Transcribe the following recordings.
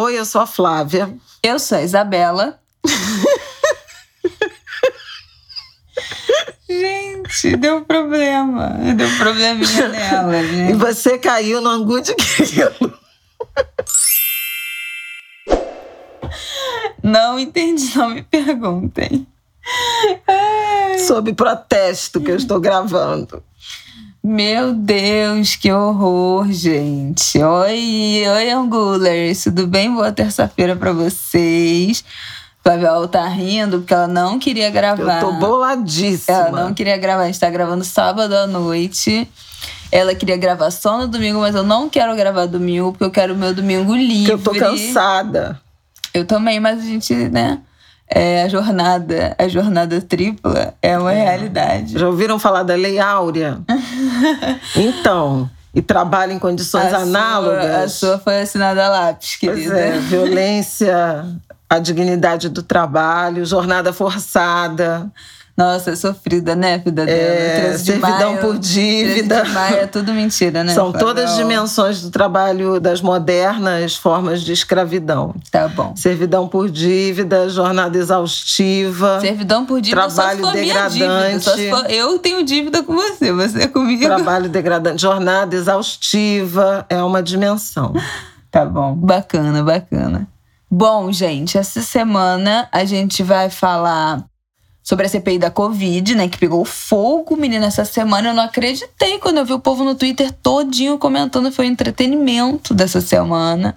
Oi, eu sou a Flávia. Eu sou a Isabela. gente, deu problema. Deu probleminha nela, gente. E você caiu no angu de grilo. Não entendi, não me perguntem. Ai. Sob protesto que eu estou gravando. Meu Deus, que horror, gente. Oi, oi, Angulers. Tudo bem? Boa terça-feira para vocês. Flaviol tá rindo porque ela não queria gravar. Eu tô boladíssima. Ela não queria gravar. A gente tá gravando sábado à noite. Ela queria gravar só no domingo, mas eu não quero gravar domingo porque eu quero o meu domingo livre. Porque eu tô cansada. Eu também, mas a gente, né? É, a jornada, a jornada tripla é uma é. realidade. Já ouviram falar da Lei Áurea? então, e trabalha em condições a análogas. Sua, a sua foi assinada a lápis, querida. Pois é, violência, a dignidade do trabalho, jornada forçada. Nossa, é sofrida, né, vida dela? É, servidão maio, por dívida. De maio é tudo mentira, né? São todas as dimensões do trabalho das modernas formas de escravidão. Tá bom. Servidão por dívida, jornada exaustiva. Servidão por dívida, trabalho só degradante. Só for, eu tenho dívida com você, você é comigo. Trabalho degradante, jornada exaustiva é uma dimensão. Tá bom, bacana, bacana. Bom, gente, essa semana a gente vai falar sobre a CPI da Covid, né? Que pegou fogo, menina, essa semana. Eu não acreditei quando eu vi o povo no Twitter todinho comentando. Foi o entretenimento dessa semana.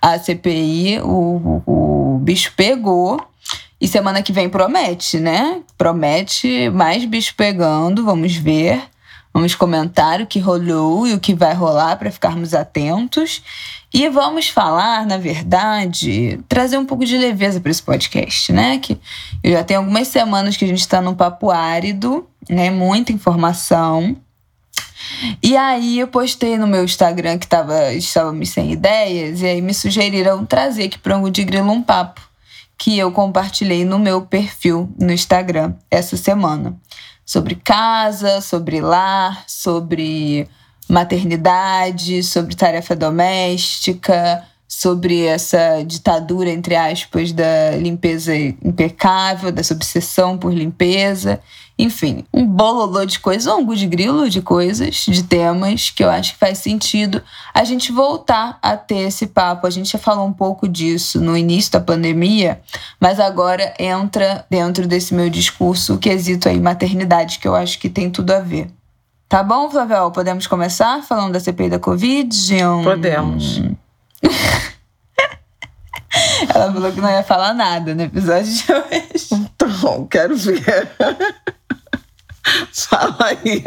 A CPI, o, o, o bicho pegou. E semana que vem promete, né? Promete mais bicho pegando. Vamos ver. Vamos comentar o que rolou e o que vai rolar para ficarmos atentos. E vamos falar, na verdade, trazer um pouco de leveza para esse podcast, né? Que eu já tenho algumas semanas que a gente está num papo árido, né? Muita informação. E aí eu postei no meu Instagram que tava, estávamos sem ideias, e aí me sugeriram trazer aqui para o de Grilo um papo que eu compartilhei no meu perfil no Instagram essa semana. Sobre casa, sobre lar, sobre maternidade, sobre tarefa doméstica, sobre essa ditadura, entre aspas, da limpeza impecável, dessa obsessão por limpeza. Enfim, um bololô de coisas, um de grilo de coisas, de temas que eu acho que faz sentido a gente voltar a ter esse papo. A gente já falou um pouco disso no início da pandemia, mas agora entra dentro desse meu discurso o quesito aí maternidade, que eu acho que tem tudo a ver. Tá bom, Flavel? Podemos começar falando da CPI da Covid? Podemos. Ela falou que não ia falar nada no episódio de hoje. Então, quero ver. Fala aí.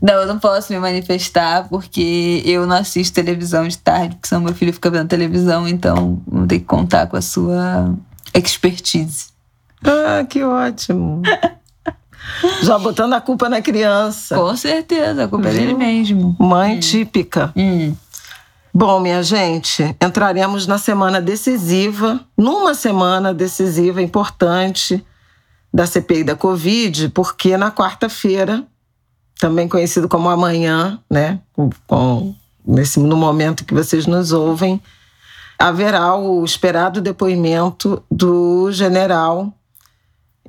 Não, eu não posso me manifestar porque eu não assisto televisão de tarde, porque senão meu filho fica vendo televisão, então vou ter que contar com a sua expertise. Ah, que ótimo. Já botando a culpa na criança. Com certeza, a culpa é dele mesmo. Mãe hum. típica. Hum. Bom, minha gente, entraremos na semana decisiva, numa semana decisiva importante da CPI da Covid, porque na quarta-feira, também conhecido como amanhã, né, com, nesse, no momento que vocês nos ouvem, haverá o esperado depoimento do general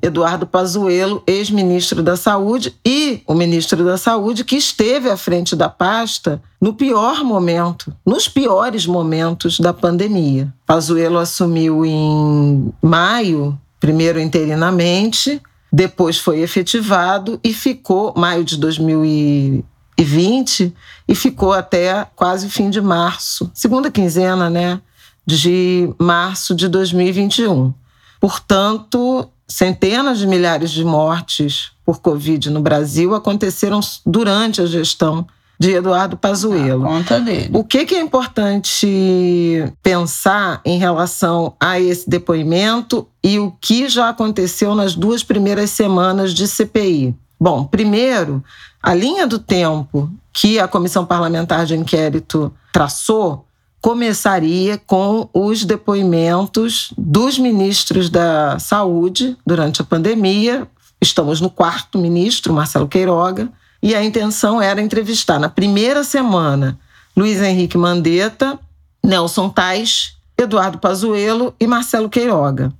Eduardo Pazuello, ex-ministro da Saúde, e o ministro da Saúde que esteve à frente da pasta no pior momento, nos piores momentos da pandemia. Pazuello assumiu em maio, primeiro interinamente, depois foi efetivado e ficou maio de 2020 e ficou até quase fim de março, segunda quinzena, né, de março de 2021. Portanto, centenas de milhares de mortes por Covid no Brasil aconteceram durante a gestão de Eduardo Pazuello. A conta dele. O que, que é importante pensar em relação a esse depoimento e o que já aconteceu nas duas primeiras semanas de CPI? Bom, primeiro, a linha do tempo que a Comissão Parlamentar de Inquérito traçou começaria com os depoimentos dos ministros da Saúde durante a pandemia. Estamos no quarto ministro, Marcelo Queiroga, e a intenção era entrevistar na primeira semana Luiz Henrique Mandetta Nelson Tais, Eduardo Pazuello e Marcelo Queiroga.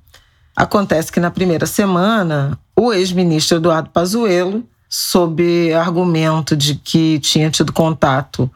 Acontece que na primeira semana, o ex-ministro Eduardo Pazuello, sob argumento de que tinha tido contato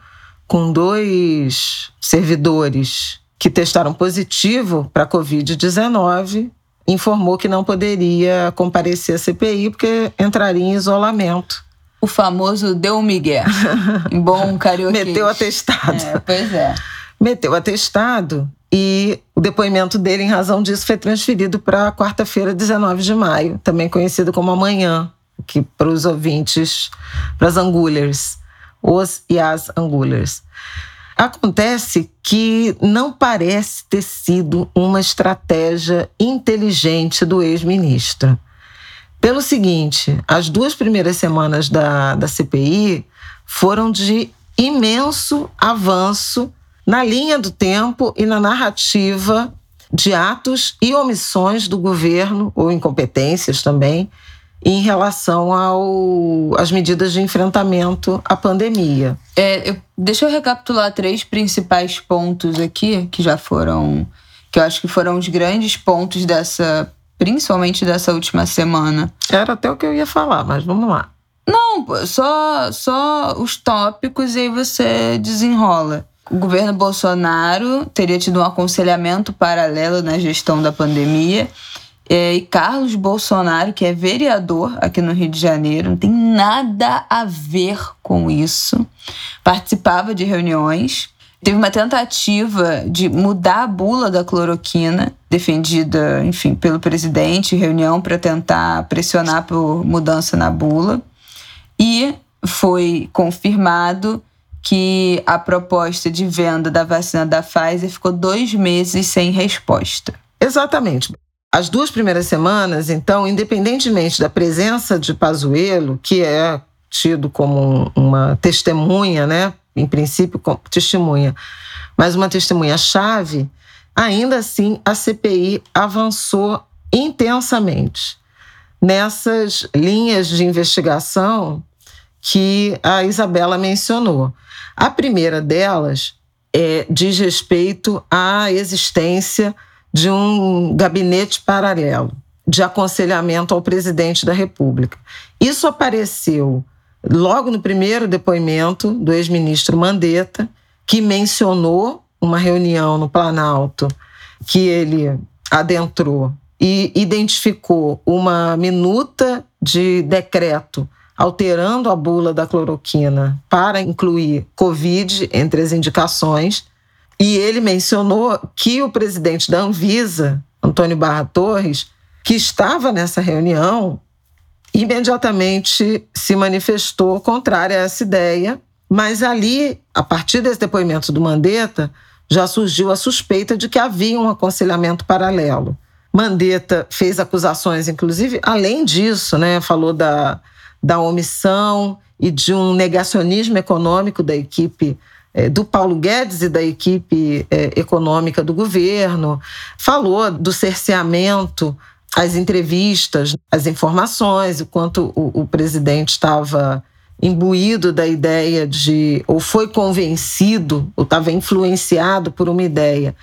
com dois servidores que testaram positivo para a Covid-19, informou que não poderia comparecer à CPI porque entraria em isolamento. O famoso deu um migué. em bom carioca. Meteu atestado. É, pois é. Meteu atestado e o depoimento dele, em razão disso, foi transferido para quarta-feira, 19 de maio, também conhecido como amanhã, que para os ouvintes, para as angulers, os e as angulers. Acontece que não parece ter sido uma estratégia inteligente do ex-ministro. Pelo seguinte, as duas primeiras semanas da, da CPI foram de imenso avanço na linha do tempo e na narrativa de atos e omissões do governo, ou incompetências também, em relação ao, às medidas de enfrentamento à pandemia. É, eu, deixa eu recapitular três principais pontos aqui, que já foram, que eu acho que foram os grandes pontos dessa, principalmente dessa última semana. Era até o que eu ia falar, mas vamos lá. Não, só, só os tópicos e aí você desenrola. O governo Bolsonaro teria tido um aconselhamento paralelo na gestão da pandemia e Carlos Bolsonaro, que é vereador aqui no Rio de Janeiro, não tem nada a ver com isso. Participava de reuniões. Teve uma tentativa de mudar a bula da cloroquina, defendida, enfim, pelo presidente, reunião para tentar pressionar por mudança na bula. E foi confirmado que a proposta de venda da vacina da Pfizer ficou dois meses sem resposta. Exatamente. As duas primeiras semanas, então, independentemente da presença de Pazuello, que é tido como uma testemunha, né? Em princípio, como testemunha, mas uma testemunha-chave, ainda assim a CPI avançou intensamente nessas linhas de investigação que a Isabela mencionou. A primeira delas é, diz respeito à existência de um gabinete paralelo de aconselhamento ao presidente da República. Isso apareceu logo no primeiro depoimento do ex-ministro Mandetta, que mencionou uma reunião no Planalto que ele adentrou e identificou uma minuta de decreto alterando a bula da cloroquina para incluir Covid entre as indicações e ele mencionou que o presidente da Anvisa, Antônio Barra Torres, que estava nessa reunião, imediatamente se manifestou contrária a essa ideia, mas ali, a partir desse depoimento do Mandetta, já surgiu a suspeita de que havia um aconselhamento paralelo. Mandetta fez acusações, inclusive, além disso, né, falou da, da omissão e de um negacionismo econômico da equipe do Paulo Guedes e da equipe é, econômica do governo, falou do cerceamento, as entrevistas, as informações, o quanto o, o presidente estava imbuído da ideia de, ou foi convencido, ou estava influenciado por uma ideia,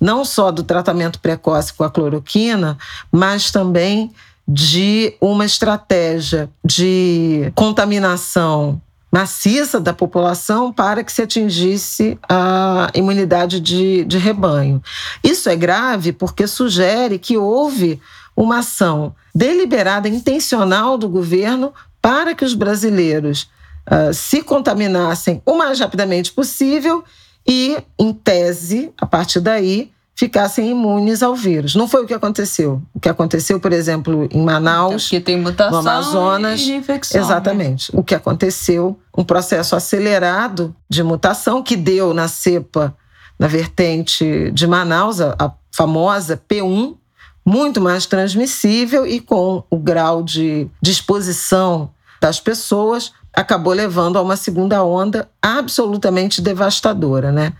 não só do tratamento precoce com a cloroquina, mas também de uma estratégia de contaminação maciça da população para que se atingisse a imunidade de, de rebanho. Isso é grave porque sugere que houve uma ação deliberada, intencional do governo para que os brasileiros uh, se contaminassem o mais rapidamente possível e, em tese, a partir daí, ficassem imunes ao vírus. Não foi o que aconteceu. O que aconteceu, por exemplo, em Manaus, que tem mutação no Amazonas, e infecção, né? exatamente. Né? O que aconteceu, um processo acelerado de mutação que deu na cepa, na vertente de Manaus, a, a famosa P1, muito mais transmissível e com o grau de disposição das pessoas acabou levando a uma segunda onda absolutamente devastadora, né?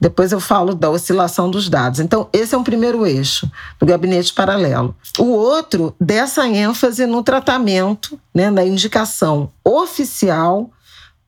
Depois eu falo da oscilação dos dados. Então, esse é um primeiro eixo do gabinete paralelo. O outro, dessa ênfase no tratamento, né, na indicação oficial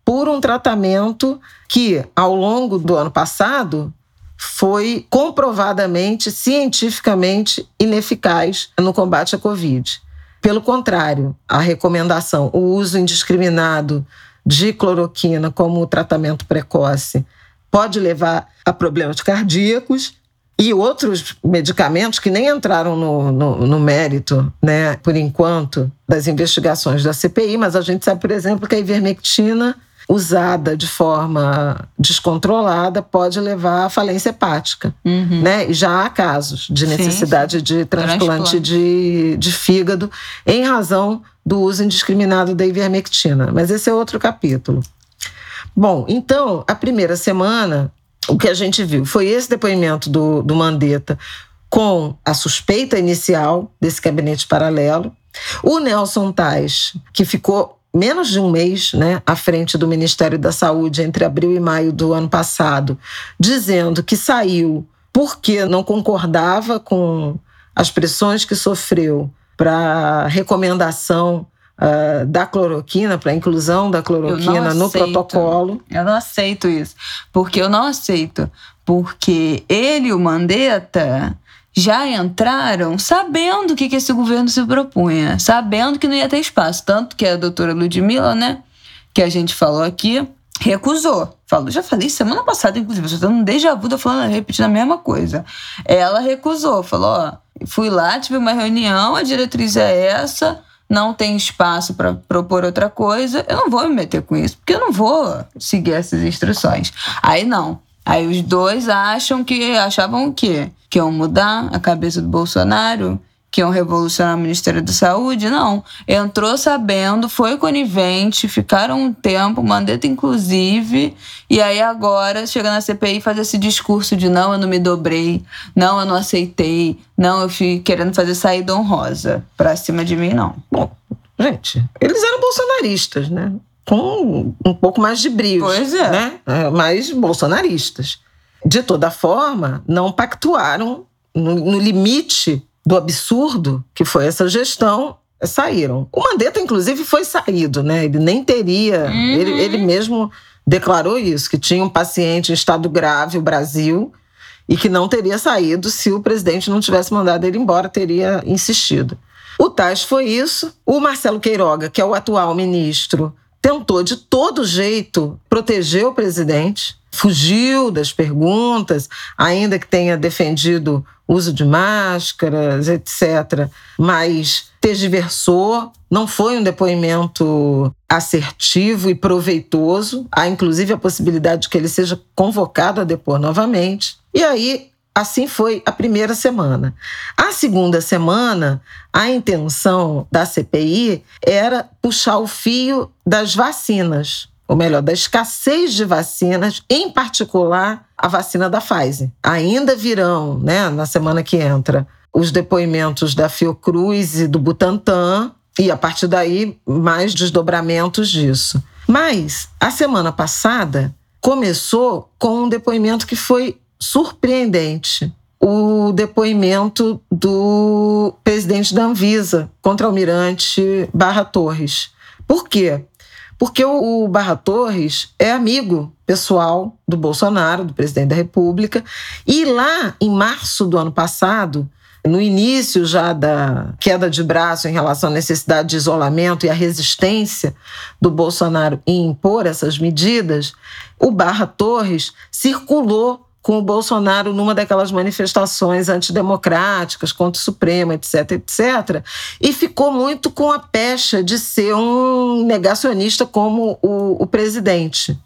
por um tratamento que, ao longo do ano passado, foi comprovadamente, cientificamente ineficaz no combate à Covid. Pelo contrário, a recomendação, o uso indiscriminado de cloroquina como tratamento precoce pode levar a problemas cardíacos e outros medicamentos que nem entraram no, no, no, mérito, né, por enquanto, das investigações da CPI, mas a gente sabe, por exemplo, que a ivermectina usada de forma descontrolada pode levar à falência hepática. Uhum. Né? E já há casos de necessidade sim, sim. de transplante, transplante. De, de fígado em razão do uso indiscriminado da ivermectina. Mas esse é outro capítulo. Bom, então, a primeira semana, o que a gente viu foi esse depoimento do, do Mandetta com a suspeita inicial desse gabinete paralelo. O Nelson Tais, que ficou menos de um mês né, à frente do Ministério da Saúde, entre abril e maio do ano passado, dizendo que saiu porque não concordava com as pressões que sofreu para recomendação uh, da cloroquina, para a inclusão da cloroquina no protocolo. Eu não aceito isso. Porque eu não aceito. Porque ele, o Mandetta, já entraram sabendo o que, que esse governo se propunha, sabendo que não ia ter espaço. Tanto que a doutora Ludmilla, né, que a gente falou aqui, recusou. Falou, já falei semana passada, inclusive, eu estou um déjà vu, tô falando, repetindo a mesma coisa. Ela recusou, falou: ó, fui lá, tive uma reunião, a diretriz é essa, não tem espaço para propor outra coisa, eu não vou me meter com isso, porque eu não vou seguir essas instruções. Aí não. Aí os dois acham que achavam o quê? Que iam mudar a cabeça do Bolsonaro, que iam revolucionar o Ministério da Saúde. Não. Entrou sabendo, foi conivente, ficaram um tempo, Mandetta inclusive, e aí agora chega na CPI e faz esse discurso de não, eu não me dobrei, não, eu não aceitei, não, eu fui querendo fazer saída honrosa. Pra cima de mim, não. Bom, gente, eles eram bolsonaristas, né? com um pouco mais de brilho. Pois é. Né? É, mais bolsonaristas. De toda forma, não pactuaram no, no limite do absurdo que foi essa gestão, saíram. O Mandetta, inclusive, foi saído, né? Ele nem teria. Uhum. Ele, ele mesmo declarou isso, que tinha um paciente em estado grave, o Brasil, e que não teria saído se o presidente não tivesse mandado ele embora, teria insistido. O Tais foi isso. O Marcelo Queiroga, que é o atual ministro, tentou de todo jeito proteger o presidente, fugiu das perguntas, ainda que tenha defendido uso de máscaras, etc. Mas tergiversou, não foi um depoimento assertivo e proveitoso. Há inclusive a possibilidade de que ele seja convocado a depor novamente. E aí Assim foi a primeira semana. A segunda semana, a intenção da CPI era puxar o fio das vacinas, ou melhor, da escassez de vacinas, em particular a vacina da Pfizer. Ainda virão, né, na semana que entra, os depoimentos da Fiocruz e do Butantan, e a partir daí mais desdobramentos disso. Mas a semana passada começou com um depoimento que foi surpreendente o depoimento do presidente da Anvisa contra o almirante Barra Torres. Por quê? Porque o, Barra Torres é amigo pessoal do Bolsonaro, do presidente da República, e lá em março do ano passado, no início já da queda de braço em relação à necessidade de isolamento e a resistência do Bolsonaro em impor essas medidas, o Barra Torres circulou com o Bolsonaro numa daquelas manifestações antidemocráticas contra o Supremo, etc, etc, e ficou muito com a pecha de ser um negacionista como o, o presidente.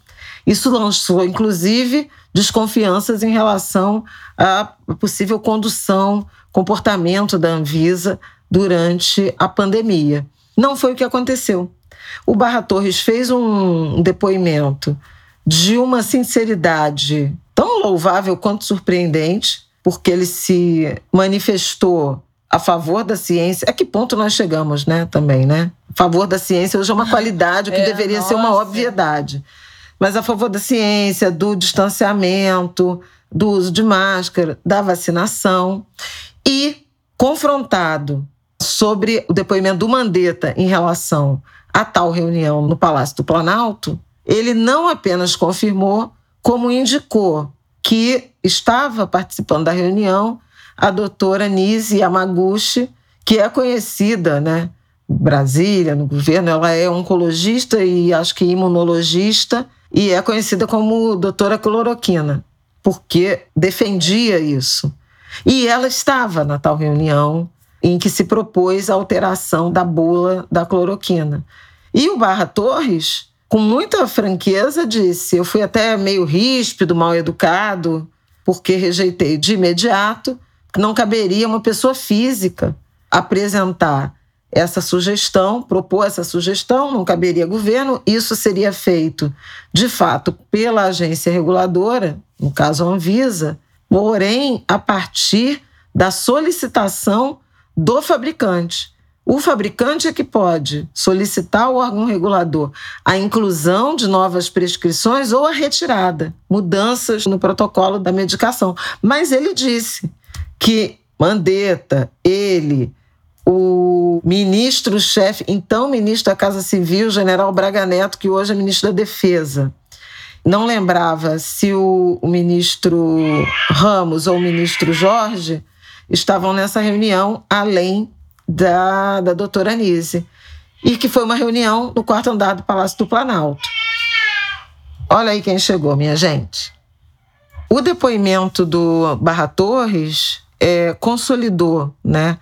Isso lançou, inclusive, desconfianças em relação à possível condução, comportamento da Anvisa durante a pandemia. Não foi o que aconteceu. O Barra Torres fez um depoimento de uma sinceridade tão louvável quanto surpreendente, porque ele se manifestou a favor da ciência. A que ponto nós chegamos, né? Também, né? A favor da ciência hoje é uma qualidade, o que é, deveria nossa. ser uma obviedade. Mas a favor da ciência, do distanciamento, do uso de máscara, da vacinação. E confrontado sobre o depoimento do Mandetta em relação a tal reunião no Palácio do Planalto, ele não apenas confirmou, como indicou que estava participando da reunião a doutora Nise Yamaguchi, que é conhecida, né, Brasília, no governo, ela é oncologista e acho que imunologista e é conhecida como doutora cloroquina, porque defendia isso. E ela estava na tal reunião em que se propôs a alteração da bula da cloroquina. E o Barra Torres, com muita franqueza, disse: Eu fui até meio ríspido, mal educado, porque rejeitei de imediato não caberia uma pessoa física apresentar essa sugestão, propor essa sugestão, não caberia governo, isso seria feito, de fato, pela agência reguladora, no caso a Anvisa, porém a partir da solicitação do fabricante. O fabricante é que pode solicitar ao órgão regulador a inclusão de novas prescrições ou a retirada, mudanças no protocolo da medicação. Mas ele disse que Mandetta, ele, o ministro-chefe, então ministro da Casa Civil, general Braga Neto, que hoje é ministro da Defesa. Não lembrava se o, o ministro Ramos ou o ministro Jorge estavam nessa reunião, além da, da doutora Anise. E que foi uma reunião no quarto andar do Palácio do Planalto. Olha aí quem chegou, minha gente. O depoimento do Barra Torres é, consolidou, né?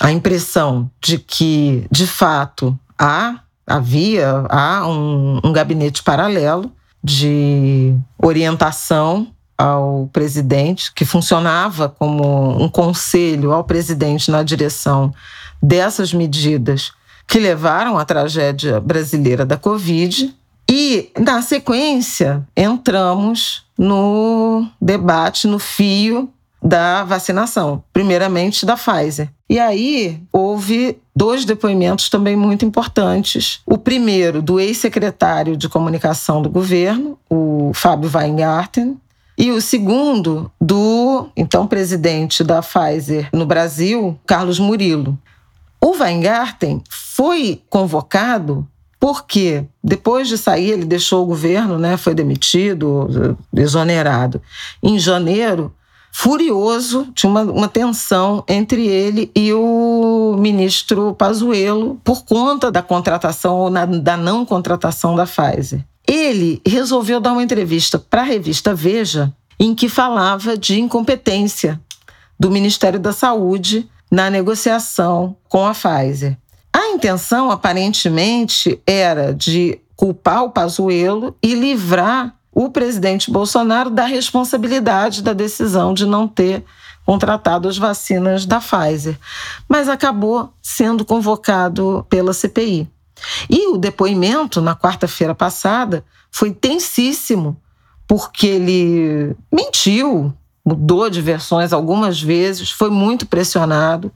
a impressão de que, de fato, há, havia há um, um gabinete paralelo de orientação ao presidente, que funcionava como um conselho ao presidente na direção dessas medidas que levaram à tragédia brasileira da Covid. E, na sequência, entramos no debate, no fio da vacinação, primeiramente da Pfizer. E aí houve dois depoimentos também muito importantes. O primeiro do ex-secretário de comunicação do governo, o Fábio Weingarten, e o segundo do então presidente da Pfizer no Brasil, Carlos Murilo. O Weingarten foi convocado porque depois de sair ele deixou o governo, né, foi demitido, exonerado. Em janeiro, furioso, tinha uma, uma tensão entre ele e o ministro Pazuello por conta da contratação ou na, da não contratação da Pfizer. Ele resolveu dar uma entrevista para a revista Veja em que falava de incompetência do Ministério da Saúde na negociação com a Pfizer. A intenção, aparentemente, era de culpar o Pazuello e livrar o presidente Bolsonaro da responsabilidade da decisão de não ter contratado as vacinas da Pfizer, mas acabou sendo convocado pela CPI. E o depoimento, na quarta-feira passada, foi tensíssimo, porque ele mentiu, mudou de versões algumas vezes, foi muito pressionado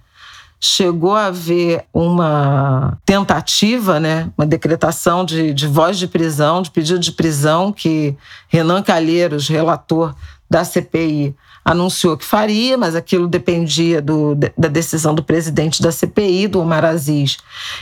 chegou a haver uma tentativa, né, uma decretação de, de voz de prisão, de pedido de prisão, que Renan Calheiros, relator da CPI, anunciou que faria, mas aquilo dependia do, da decisão do presidente da CPI, do Omar Aziz,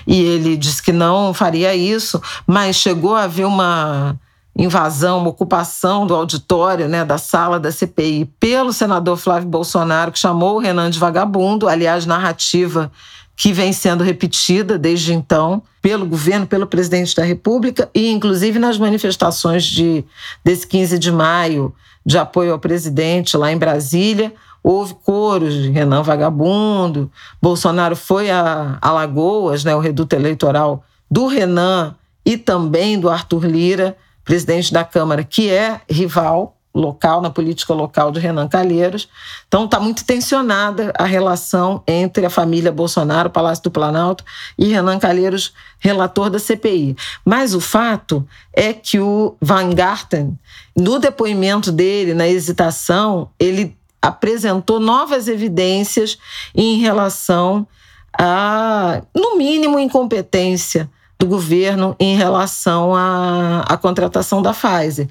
e ele disse que não faria isso, mas chegou a haver uma invasão, uma ocupação do auditório, né, da sala da CPI pelo senador Flávio Bolsonaro, que chamou o Renan de vagabundo, aliás, narrativa que vem sendo repetida desde então pelo governo, pelo presidente da República e inclusive nas manifestações de desse 15 de maio de apoio ao presidente lá em Brasília, houve coros de Renan vagabundo, Bolsonaro foi a Alagoas, né, o reduto eleitoral do Renan e também do Arthur Lira presidente da Câmara, que é rival local, na política local de Renan Calheiros. Então está muito tensionada a relação entre a família Bolsonaro, Palácio do Planalto, e Renan Calheiros, relator da CPI. Mas o fato é que o Van Garten, no depoimento dele, na hesitação, ele apresentou novas evidências em relação a, no mínimo, incompetência do governo em relação à, à contratação da Pfizer.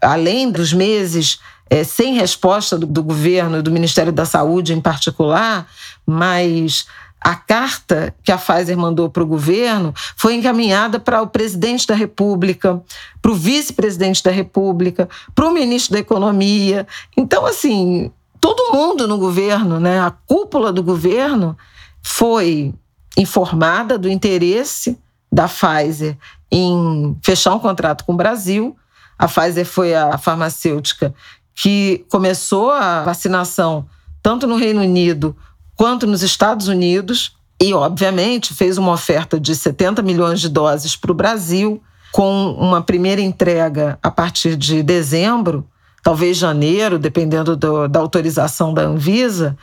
Além dos meses é, sem resposta do, do governo e do Ministério da Saúde em particular, mas a carta que a Pfizer mandou para o governo foi encaminhada para o presidente da República, para o vice-presidente da República, para o ministro da Economia. Então, assim, todo mundo no governo, né, a cúpula do governo, foi informada do interesse da Pfizer em fechar um contrato com o Brasil. A Pfizer foi a farmacêutica que começou a vacinação tanto no Reino Unido quanto nos Estados Unidos e, obviamente, fez uma oferta de 70 milhões de doses para o Brasil, com uma primeira entrega a partir de dezembro, talvez janeiro, dependendo do, da autorização da Anvisa.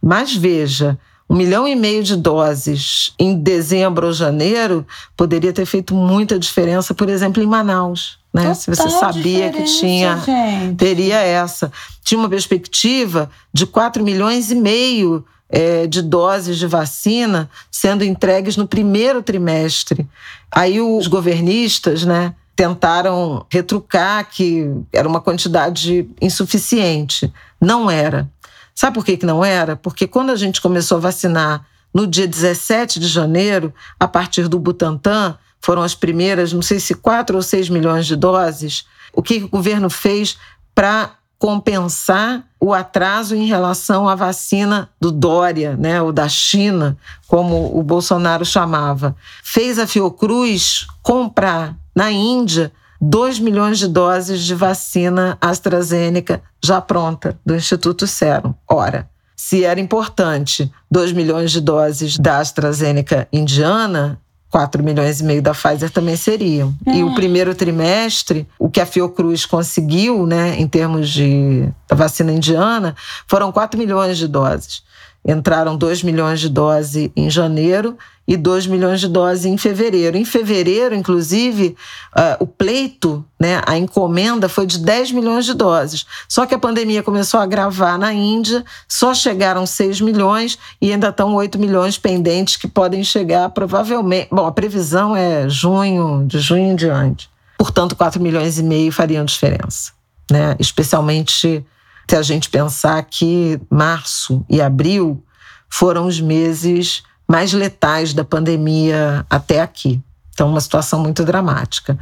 Mas veja, um milhão e meio de doses em dezembro ou janeiro poderia ter feito muita diferença, por exemplo, em Manaus. Né? Se você sabia que tinha, gente. teria essa. Tinha uma perspectiva de 4 milhões e meio é, de doses de vacina sendo entregues no primeiro trimestre. Aí os governistas, né, tentaram retrucar que era uma quantidade insuficiente. Não era. Sabe por que, que não era? Porque quando a gente começou a vacinar no dia 17 de janeiro, a partir do Butantan, foram as primeiras, não sei se 4 ou 6 milhões de doses. O que o governo fez para compensar o atraso em relação à vacina do Dória, né, ou da China, como o Bolsonaro chamava. Fez a Fiocruz comprar na Índia 2 milhões de doses de vacina AstraZeneca já pronta do Instituto Serum. Ora, se era importante 2 milhões de doses da AstraZeneca indiana, 4 milhões e meio da Pfizer também seriam. É. E o primeiro trimestre, o que a Fiocruz conseguiu, né, em termos de vacina indiana, foram 4 milhões de doses. Entraram 2 milhões de doses em janeiro e 2 milhões de doses em fevereiro. Em fevereiro, inclusive, uh, o pleito, né, a encomenda foi de 10 milhões de doses. Só que a pandemia começou a agravar na Índia, só chegaram 6 milhões e ainda estão 8 milhões pendentes que podem chegar provavelmente. Bom, a previsão é junho, de junho em diante. Portanto, 4 milhões e meio fariam diferença. Né? Especialmente se a gente pensar que março e abril foram os meses mais letais da pandemia até aqui. Então, uma situação muito dramática.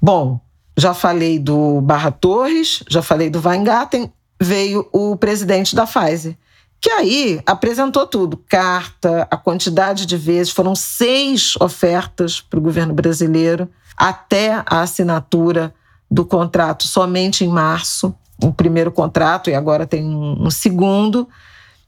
Bom, já falei do Barra Torres, já falei do Weingarten, veio o presidente da Pfizer, que aí apresentou tudo: carta, a quantidade de vezes, foram seis ofertas para o governo brasileiro até a assinatura do contrato somente em março um primeiro contrato e agora tem um, um segundo.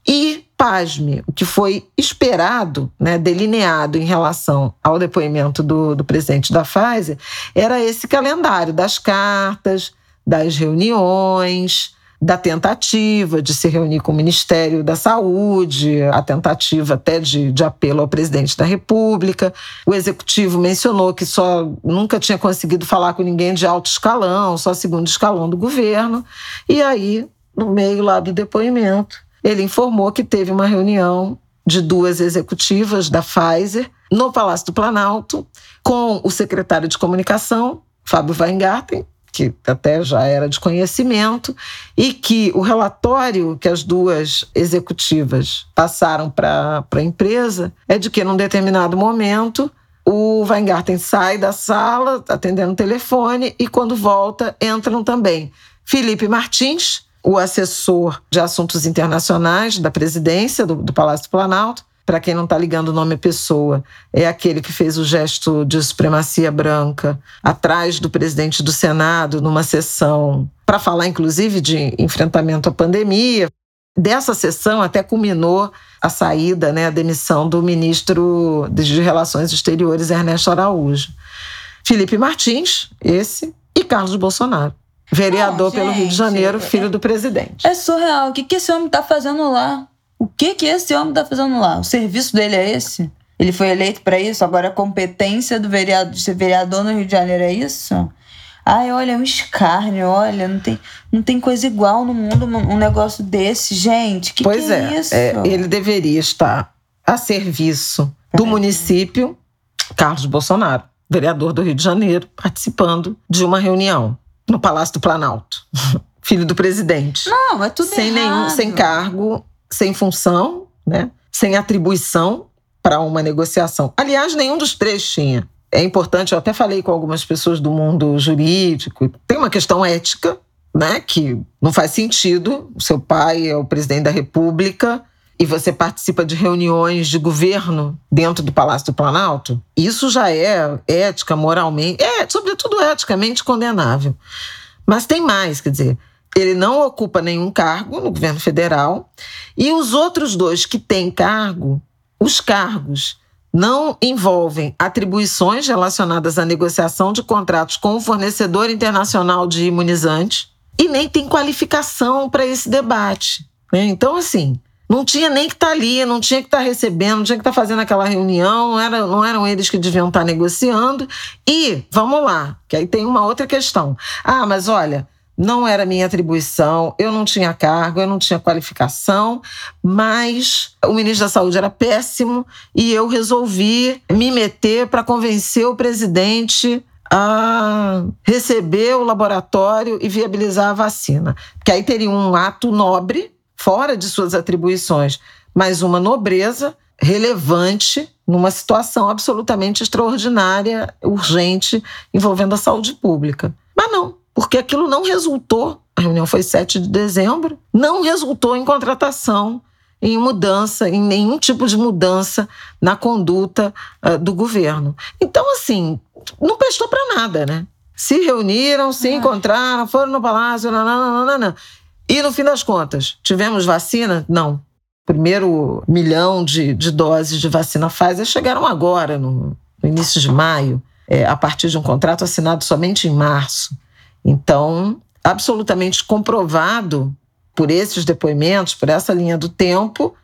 E, pasme, o que foi esperado, né, delineado em relação ao depoimento do, do presidente da Pfizer, era esse calendário das cartas, das reuniões, da tentativa de se reunir com o Ministério da Saúde, a tentativa até de, de apelo ao presidente da República. O executivo mencionou que só nunca tinha conseguido falar com ninguém de alto escalão, só segundo escalão do governo. E aí, no meio lá do depoimento, ele informou que teve uma reunião de duas executivas da Pfizer no Palácio do Planalto com o secretário de comunicação, Fábio Weingarten, que até já era de conhecimento, e que o relatório que as duas executivas passaram para a empresa é de que, num determinado momento, o Weingarten sai da sala, atendendo o telefone, e quando volta, entram também Felipe Martins, o assessor de assuntos internacionais da presidência do, do Palácio do Planalto, para quem não está ligando o nome à pessoa, é aquele que fez o gesto de supremacia branca atrás do presidente do Senado, numa sessão, para falar inclusive de enfrentamento à pandemia. Dessa sessão até culminou a saída, né, a demissão do ministro de Relações Exteriores, Ernesto Araújo. Felipe Martins, esse, e Carlos Bolsonaro. Vereador pelo Rio de Janeiro, filho do presidente. É surreal. O que, que esse homem está fazendo lá? O que que esse homem está fazendo lá? O serviço dele é esse? Ele foi eleito para isso? Agora a competência do vereador, de ser vereador no Rio de Janeiro é isso? Ai, olha, é um escárnio, olha, não tem, não tem coisa igual no mundo um negócio desse, gente. Que pois que é, é, isso? É, ele deveria estar a serviço do município Carlos Bolsonaro, vereador do Rio de Janeiro, participando de uma reunião no Palácio do Planalto, filho do presidente. Não, é tudo sem errado. nenhum, sem cargo sem função, né? sem atribuição para uma negociação. Aliás, nenhum dos três tinha. É importante, eu até falei com algumas pessoas do mundo jurídico, tem uma questão ética, né, que não faz sentido. O seu pai é o presidente da República e você participa de reuniões de governo dentro do Palácio do Planalto. Isso já é ética, moralmente, é, sobretudo eticamente condenável. Mas tem mais, quer dizer, ele não ocupa nenhum cargo no governo federal e os outros dois que têm cargo, os cargos não envolvem atribuições relacionadas à negociação de contratos com o fornecedor internacional de imunizantes e nem tem qualificação para esse debate. Né? Então, assim, não tinha nem que estar tá ali, não tinha que estar tá recebendo, não tinha que estar tá fazendo aquela reunião, não, era, não eram eles que deviam estar tá negociando. E, vamos lá, que aí tem uma outra questão. Ah, mas olha, não era minha atribuição, eu não tinha cargo, eu não tinha qualificação, mas o ministro da Saúde era péssimo e eu resolvi me meter para convencer o presidente a receber o laboratório e viabilizar a vacina. Porque aí teria um ato nobre, fora de suas atribuições, mas uma nobreza relevante numa situação absolutamente extraordinária, urgente, envolvendo a saúde pública. Mas não, porque aquilo não resultou, a reunião foi 7 de dezembro, não resultou em contratação, em mudança, em nenhum tipo de mudança na conduta uh, do governo. Então, assim, não prestou para nada, né? Se reuniram, se encontraram, foram no palácio, nananana. E no fim das contas, tivemos vacina? Não. Primeiro milhão de, de doses de vacina Pfizer chegaram agora, no, no início de maio, é, a partir de um contrato assinado somente em março. Então, absolutamente comprovado por esses depoimentos, por essa linha do tempo,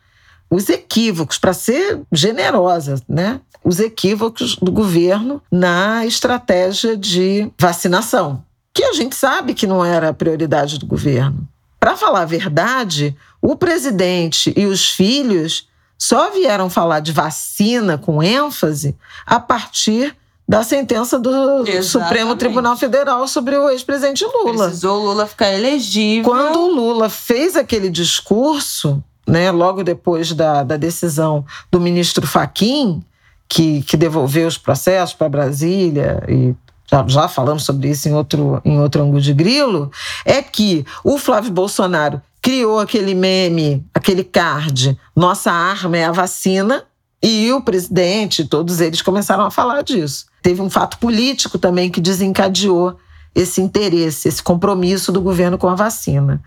os equívocos, para ser generosa, né? Os equívocos do governo na estratégia de vacinação, que a gente sabe que não era a prioridade do governo. Para falar a verdade, o presidente e os filhos só vieram falar de vacina com ênfase a partir da sentença do Exatamente. Supremo Tribunal Federal sobre o ex-presidente Lula. Precisou Lula ficar elegível. Quando o Lula fez aquele discurso, né, logo depois da, da decisão do ministro Faquim, que, que devolveu os processos para Brasília e já, já falamos sobre isso em outro, em outro ângulo de grilo, é que o Flávio Bolsonaro criou aquele meme, aquele card, nossa arma é a vacina, e o presidente, todos eles começaram a falar disso. Teve um fato político também que desencadeou esse interesse, esse compromisso do governo com a vacina.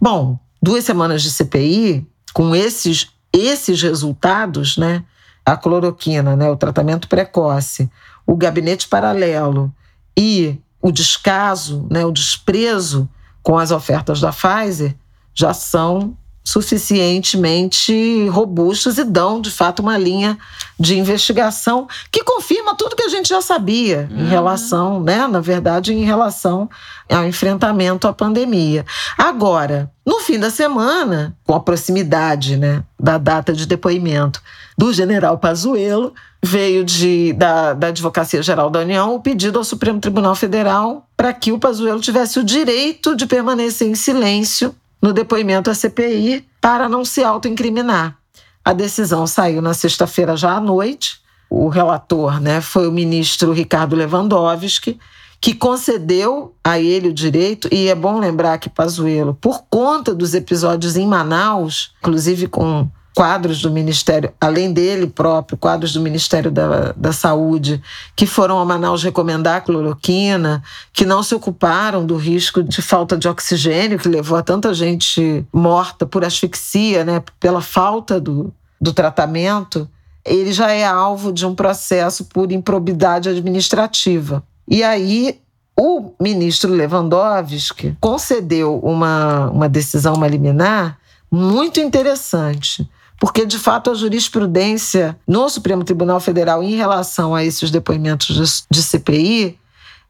Bom, duas semanas de CPI, com esses, esses resultados, né? A cloroquina, né? o tratamento precoce, o gabinete paralelo e o descaso, né? o desprezo com as ofertas da Pfizer, já são suficientemente robustos e dão, de fato, uma linha de investigação que confirma tudo que a gente já sabia uhum. em relação, né, na verdade, em relação ao enfrentamento à pandemia. Agora, no fim da semana, com a proximidade, né, da data de depoimento do general Pazuello, veio de, da, da Advocacia Geral da União o pedido ao Supremo Tribunal Federal para que o Pazuello tivesse o direito de permanecer em silêncio no depoimento à CPI para não se autoincriminar. A decisão saiu na sexta-feira já à noite. O relator né, foi o ministro Ricardo Lewandowski, que concedeu a ele o direito, e é bom lembrar que Pazuello, por conta dos episódios em Manaus, inclusive com quadros do Ministério, além dele próprio, quadros do Ministério da, da Saúde, que foram a Manaus recomendar a cloroquina, que não se ocuparam do risco de falta de oxigênio, que levou a tanta gente morta por asfixia, né, pela falta do, do tratamento, ele já é alvo de um processo por improbidade administrativa. E aí o ministro Lewandowski concedeu uma, uma decisão, uma liminar, muito interessante, porque de fato a jurisprudência no Supremo Tribunal Federal em relação a esses depoimentos de, CPI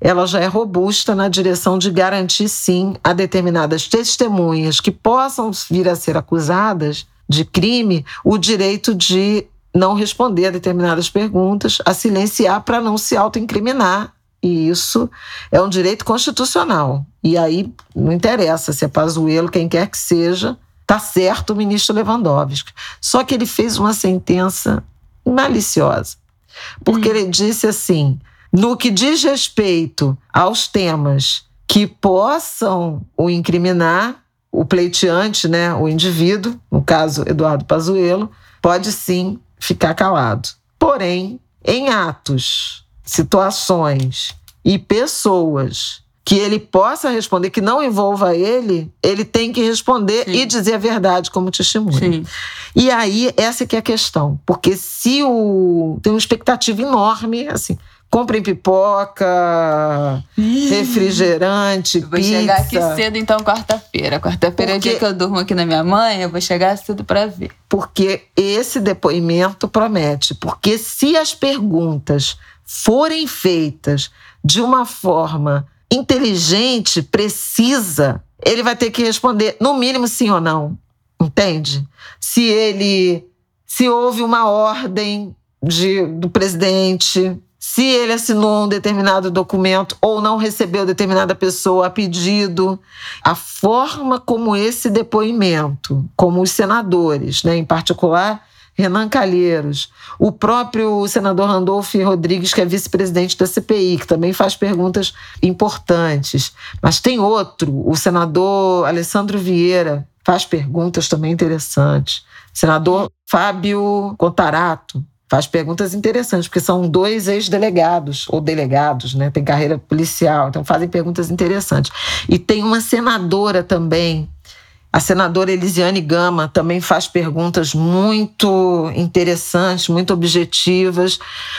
ela já é robusta na direção de garantir, sim, a determinadas testemunhas que possam vir a ser acusadas de crime o direito de não responder a determinadas perguntas, a silenciar para não se autoincriminar. E isso é um direito constitucional. E aí não interessa se é Pazuello, quem quer que seja, Tá certo o ministro Lewandowski. Só que ele fez uma sentença maliciosa. Porque hum. ele disse assim: no que diz respeito aos temas que possam o incriminar, o pleiteante, né, o indivíduo, no caso Eduardo Pazuello, pode sim ficar calado. Porém, em atos, situações e pessoas que ele possa responder, que não envolva ele, ele tem que responder Sim. e dizer a verdade como testemunha. Sim. E aí, essa que é a questão. Porque se o. Tem uma expectativa enorme, assim. Comprem pipoca, refrigerante, eu vou pizza. chegar aqui cedo, então, quarta-feira. Quarta-feira é o dia que eu durmo aqui na minha mãe, eu vou chegar cedo para ver. Porque esse depoimento promete. Porque se as perguntas forem feitas de uma forma inteligente, precisa, ele vai ter que responder no mínimo sim ou não. Entende? Se ele se houve uma ordem de, do presidente, se ele assinou um determinado documento ou não recebeu determinada pessoa a pedido, a forma como esse depoimento, como os senadores, né, em particular Renan Calheiros, o próprio senador Randolph Rodrigues, que é vice-presidente da CPI, que também faz perguntas importantes. Mas tem outro, o senador Alessandro Vieira, faz perguntas também interessantes. Senador Fábio Contarato faz perguntas interessantes, porque são dois ex-delegados, ou delegados, né? Tem carreira policial, então fazem perguntas interessantes. E tem uma senadora também, a senadora Elisiane Gama também faz perguntas muito interessantes, muito objetivas.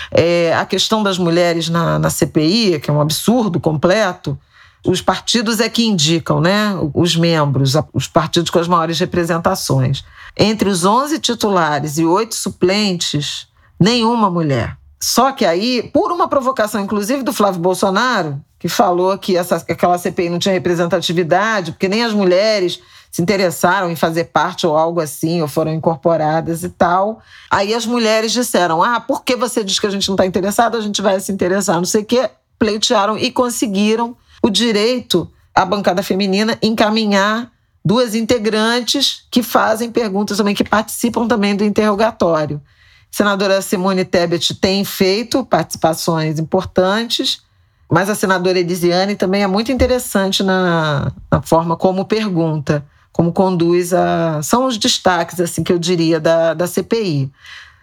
É, a questão das mulheres na, na CPI, que é um absurdo completo, os partidos é que indicam, né? Os membros, os partidos com as maiores representações. Entre os 11 titulares e oito suplentes, nenhuma mulher. Só que aí, por uma provocação, inclusive do Flávio Bolsonaro, falou que essa, aquela CPI não tinha representatividade, porque nem as mulheres se interessaram em fazer parte ou algo assim, ou foram incorporadas e tal. Aí as mulheres disseram: Ah, por que você diz que a gente não está interessado? A gente vai se interessar, não sei o quê. Pleitearam e conseguiram o direito à bancada feminina encaminhar duas integrantes que fazem perguntas também, que participam também do interrogatório. Senadora Simone Tebet tem feito participações importantes, mas a senadora Elisiane também é muito interessante na, na forma como pergunta como conduz a. São os destaques, assim, que eu diria, da, da CPI.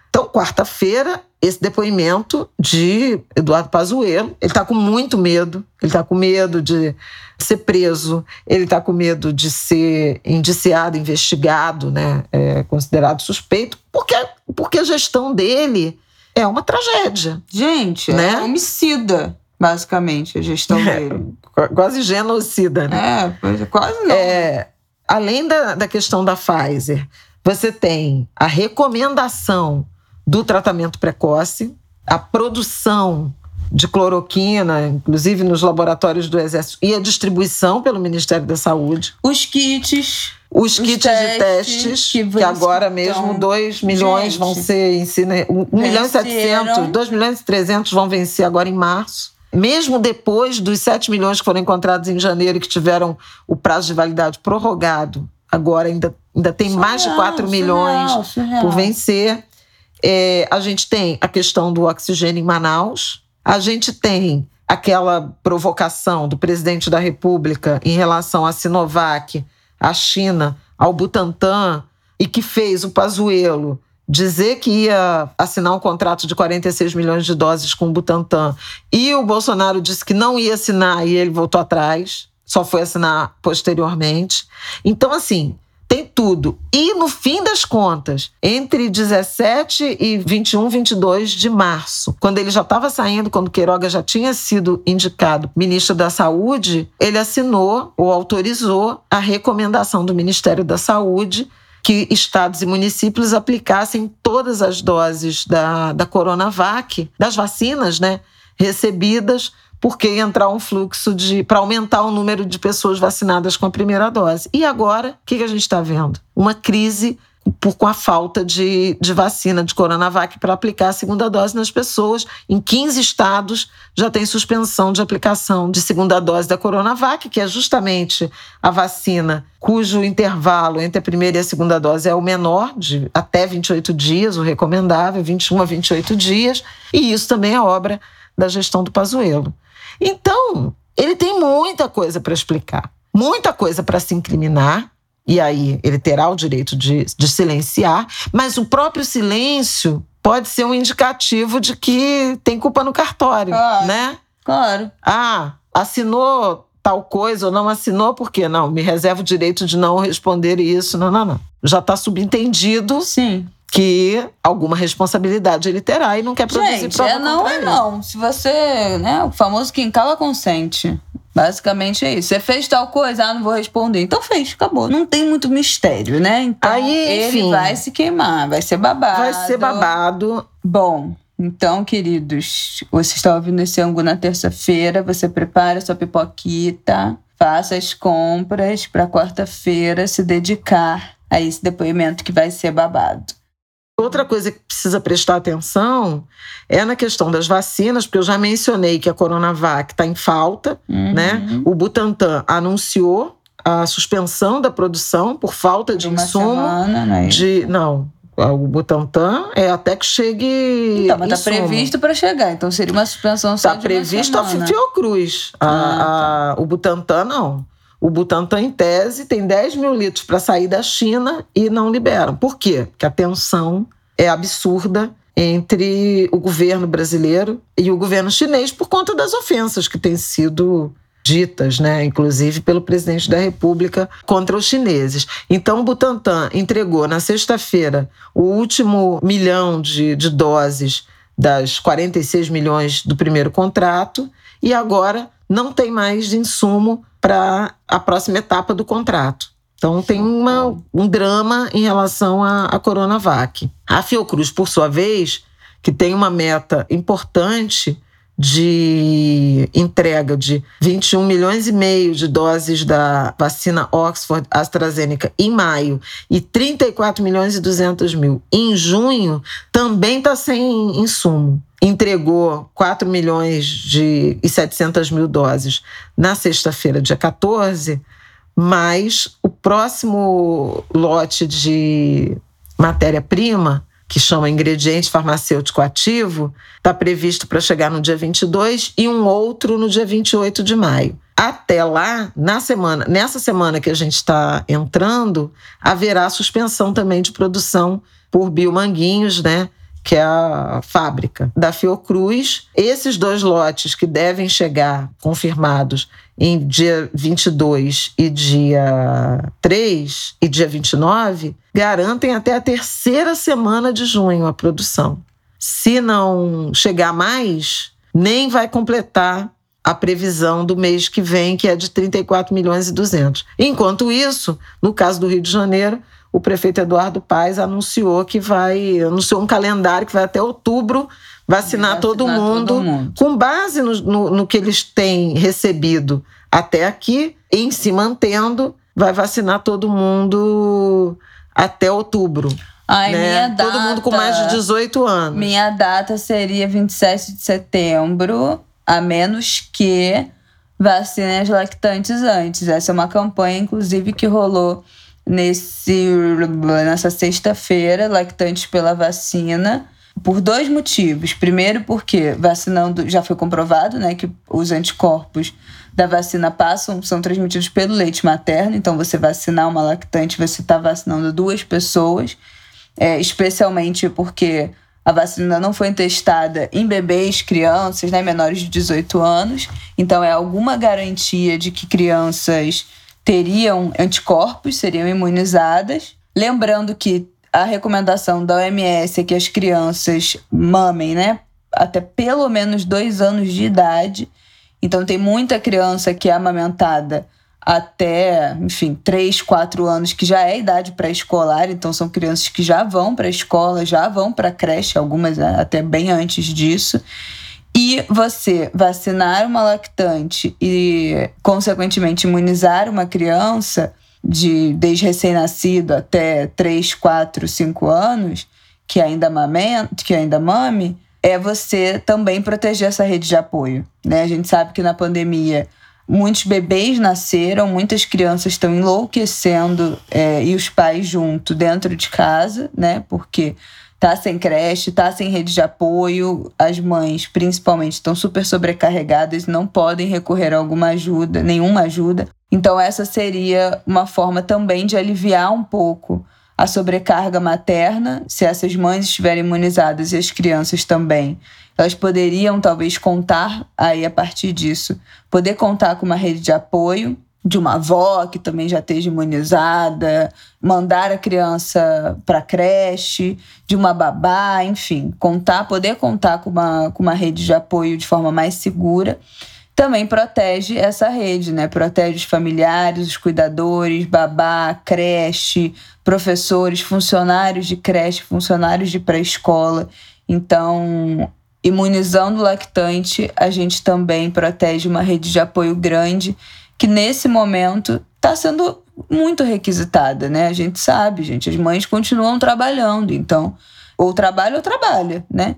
Então, quarta-feira, esse depoimento de Eduardo Pazuello. Ele está com muito medo, ele está com medo de ser preso, ele está com medo de ser indiciado, investigado, né, é, considerado suspeito, porque, porque a gestão dele é uma tragédia. Gente, né? é homicida, basicamente, a gestão é, dele. Quase genocida, né? É, quase não. É, além da, da questão da Pfizer, você tem a recomendação do tratamento precoce, a produção de cloroquina, inclusive nos laboratórios do Exército, e a distribuição pelo Ministério da Saúde. Os kits. Os, os kits testes, de testes, que, que agora mesmo 2 milhões Gente, vão ser em 1 milhão e 700, 2 milhões e 300 vão vencer agora em março mesmo depois dos 7 milhões que foram encontrados em janeiro e que tiveram o prazo de validade prorrogado, agora ainda, ainda tem surreal, mais de 4 milhões surreal, surreal. por vencer. É, a gente tem a questão do oxigênio em Manaus, a gente tem aquela provocação do presidente da República em relação à Sinovac, à China, ao Butantan, e que fez o Pazuello dizer que ia assinar um contrato de 46 milhões de doses com o Butantan e o Bolsonaro disse que não ia assinar e ele voltou atrás, só foi assinar posteriormente. Então, assim, tem tudo. E no fim das contas, entre 17 e 21, 22 de março, quando ele já estava saindo, quando Queiroga já tinha sido indicado ministro da Saúde, ele assinou ou autorizou a recomendação do Ministério da Saúde que estados e municípios aplicassem todas as doses da, da Coronavac, das vacinas, né, recebidas, porque ia entrar um fluxo de para aumentar o número de pessoas vacinadas com a primeira dose. E agora, o que, que a gente está vendo? Uma crise por, com a falta de, de vacina de Coronavac para aplicar a segunda dose nas pessoas. Em 15 estados já tem suspensão de aplicação de segunda dose da Coronavac, que é justamente a vacina cujo intervalo entre a primeira e a segunda dose é o menor, de até 28 dias, o recomendável, 21 a 28 dias, e isso também é obra da gestão do Pazuello. Então, ele tem muita coisa para explicar, muita coisa para se incriminar, e aí ele terá o direito de, de silenciar, mas o próprio silêncio pode ser um indicativo de que tem culpa no cartório, claro, né? Claro. Ah, assinou tal coisa ou não assinou, por quê? Não, me reservo o direito de não responder isso. Não, não, não. Já está subentendido Sim. que alguma responsabilidade ele terá e não quer produzir Gente, prova é não, é não. Se você, né, o famoso quem cala consente. Basicamente é isso. Você fez tal coisa, ah, não vou responder. Então fez, acabou. Não tem muito mistério, né? Então Aí, enfim, ele vai se queimar, vai ser babado. Vai ser babado. Bom, então, queridos, você está ouvindo esse ângulo na terça-feira, você prepara sua pipoquita, faça as compras para quarta-feira se dedicar a esse depoimento que vai ser babado. Outra coisa que precisa prestar atenção é na questão das vacinas, porque eu já mencionei que a Coronavac está em falta, uhum. né? O Butantan anunciou a suspensão da produção por falta de, de insumo. Semana, não é de não, o Butantan é até que chegue. Então, mas está previsto para chegar, então seria uma suspensão só Está previsto a Fiocruz. A, ah, tá. a, o Butantan não. O Butantan, em tese, tem 10 mil litros para sair da China e não liberam. Por quê? Porque a tensão é absurda entre o governo brasileiro e o governo chinês por conta das ofensas que têm sido ditas, né, inclusive pelo presidente da República contra os chineses. Então, o Butantan entregou na sexta-feira o último milhão de, de doses das 46 milhões do primeiro contrato e agora não tem mais de insumo para a próxima etapa do contrato. Então tem uma, um drama em relação à, à Coronavac. A Fiocruz, por sua vez, que tem uma meta importante de entrega de 21 milhões e meio de doses da vacina Oxford AstraZeneca em maio e 34 milhões e 200 mil em junho, também está sem insumo entregou 4 milhões de, e 700 mil doses na sexta-feira, dia 14, mas o próximo lote de matéria-prima, que chama ingrediente farmacêutico ativo, está previsto para chegar no dia 22 e um outro no dia 28 de maio. Até lá, na semana, nessa semana que a gente está entrando, haverá suspensão também de produção por biomanguinhos, né? Que é a fábrica da Fiocruz. Esses dois lotes que devem chegar confirmados em dia 22 e dia 3 e dia 29 garantem até a terceira semana de junho a produção. Se não chegar mais, nem vai completar a previsão do mês que vem, que é de 34 milhões e 200. Enquanto isso, no caso do Rio de Janeiro, o prefeito Eduardo Paes anunciou que vai, anunciou um calendário que vai até outubro vacinar, vacinar todo, mundo, todo, mundo, com base no, no, no, que eles têm recebido até aqui, em se mantendo, vai vacinar todo mundo até outubro. Ai, né? Data, todo mundo com mais de 18 anos. Minha data seria 27 de setembro, a menos que vacinem as lactantes antes. Essa é uma campanha, inclusive, que rolou nesse, nessa sexta-feira, lactantes pela vacina, por dois motivos. Primeiro, porque vacinando já foi comprovado, né, que os anticorpos da vacina passam, são transmitidos pelo leite materno. Então, você vacinar uma lactante, você está vacinando duas pessoas, é, especialmente porque a vacina não foi testada em bebês, crianças, né, menores de 18 anos. Então, é alguma garantia de que crianças teriam anticorpos, seriam imunizadas. Lembrando que a recomendação da OMS é que as crianças mamem, né? Até pelo menos dois anos de idade. Então, tem muita criança que é amamentada até, enfim, três, quatro anos, que já é idade pré-escolar. Então, são crianças que já vão para a escola, já vão para a creche, algumas né, até bem antes disso. E você vacinar uma lactante e, consequentemente, imunizar uma criança de desde recém-nascido até 3, 4, 5 anos, que ainda amamenta, que ainda mame, é você também proteger essa rede de apoio. Né? A gente sabe que na pandemia muitos bebês nasceram, muitas crianças estão enlouquecendo é, e os pais junto dentro de casa, né? Porque tá sem creche, tá sem rede de apoio, as mães principalmente estão super sobrecarregadas, não podem recorrer a alguma ajuda, nenhuma ajuda. Então essa seria uma forma também de aliviar um pouco a sobrecarga materna, se essas mães estiverem imunizadas e as crianças também. Elas poderiam talvez contar aí a partir disso, poder contar com uma rede de apoio de uma avó que também já esteja imunizada, mandar a criança para creche, de uma babá, enfim, contar, poder contar com uma, com uma rede de apoio de forma mais segura também protege essa rede, né? Protege os familiares, os cuidadores, babá, creche, professores, funcionários de creche, funcionários de pré-escola. Então, imunizando o lactante, a gente também protege uma rede de apoio grande que nesse momento está sendo muito requisitada, né? A gente sabe, gente, as mães continuam trabalhando, então ou trabalha ou trabalha, né?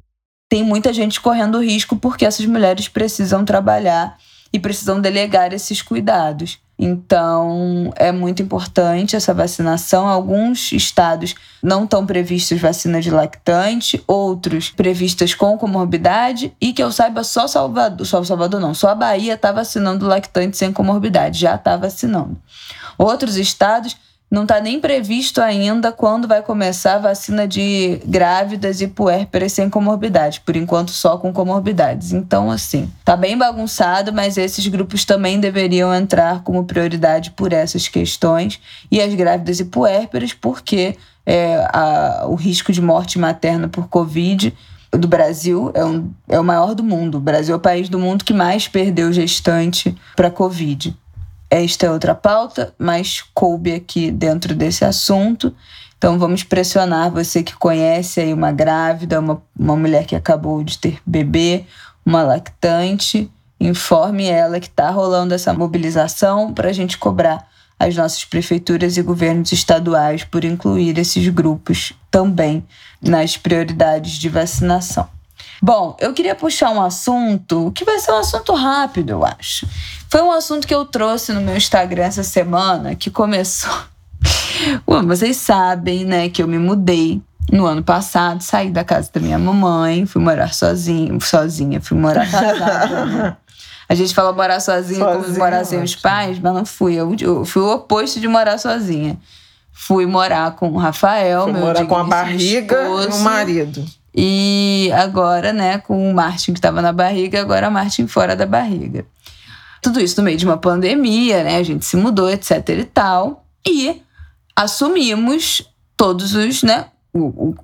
tem muita gente correndo risco porque essas mulheres precisam trabalhar e precisam delegar esses cuidados. Então, é muito importante essa vacinação. Alguns estados não estão previstos vacina de lactante, outros previstas com comorbidade, e que eu saiba, só Salvador, só Salvador não, só a Bahia está vacinando lactante sem comorbidade, já está vacinando. Outros estados não está nem previsto ainda quando vai começar a vacina de grávidas e puérperas sem comorbidade, por enquanto só com comorbidades. Então, assim, tá bem bagunçado, mas esses grupos também deveriam entrar como prioridade por essas questões, e as grávidas e puérperas, porque é, a, o risco de morte materna por Covid do Brasil é, um, é o maior do mundo. O Brasil é o país do mundo que mais perdeu gestante para Covid. Esta é outra pauta, mas coube aqui dentro desse assunto. Então vamos pressionar você que conhece aí uma grávida, uma, uma mulher que acabou de ter bebê, uma lactante, informe ela que está rolando essa mobilização para a gente cobrar as nossas prefeituras e governos estaduais por incluir esses grupos também nas prioridades de vacinação. Bom, eu queria puxar um assunto que vai ser um assunto rápido, eu acho. Foi um assunto que eu trouxe no meu Instagram essa semana, que começou. Bom, vocês sabem, né, que eu me mudei no ano passado, saí da casa da minha mamãe, fui morar sozinha, sozinha, fui morar casada. Né? A gente fala morar sozinha, sozinha como morar sem os pais, mas não fui. Eu, eu, fui o oposto de morar sozinha. Fui morar com o Rafael, fui meu morar com a barriga esposo, e o marido. E agora, né, com o Martin que estava na barriga, agora Martin fora da barriga. Tudo isso no meio de uma pandemia, né? A gente se mudou, etc e tal. E assumimos todos os, né,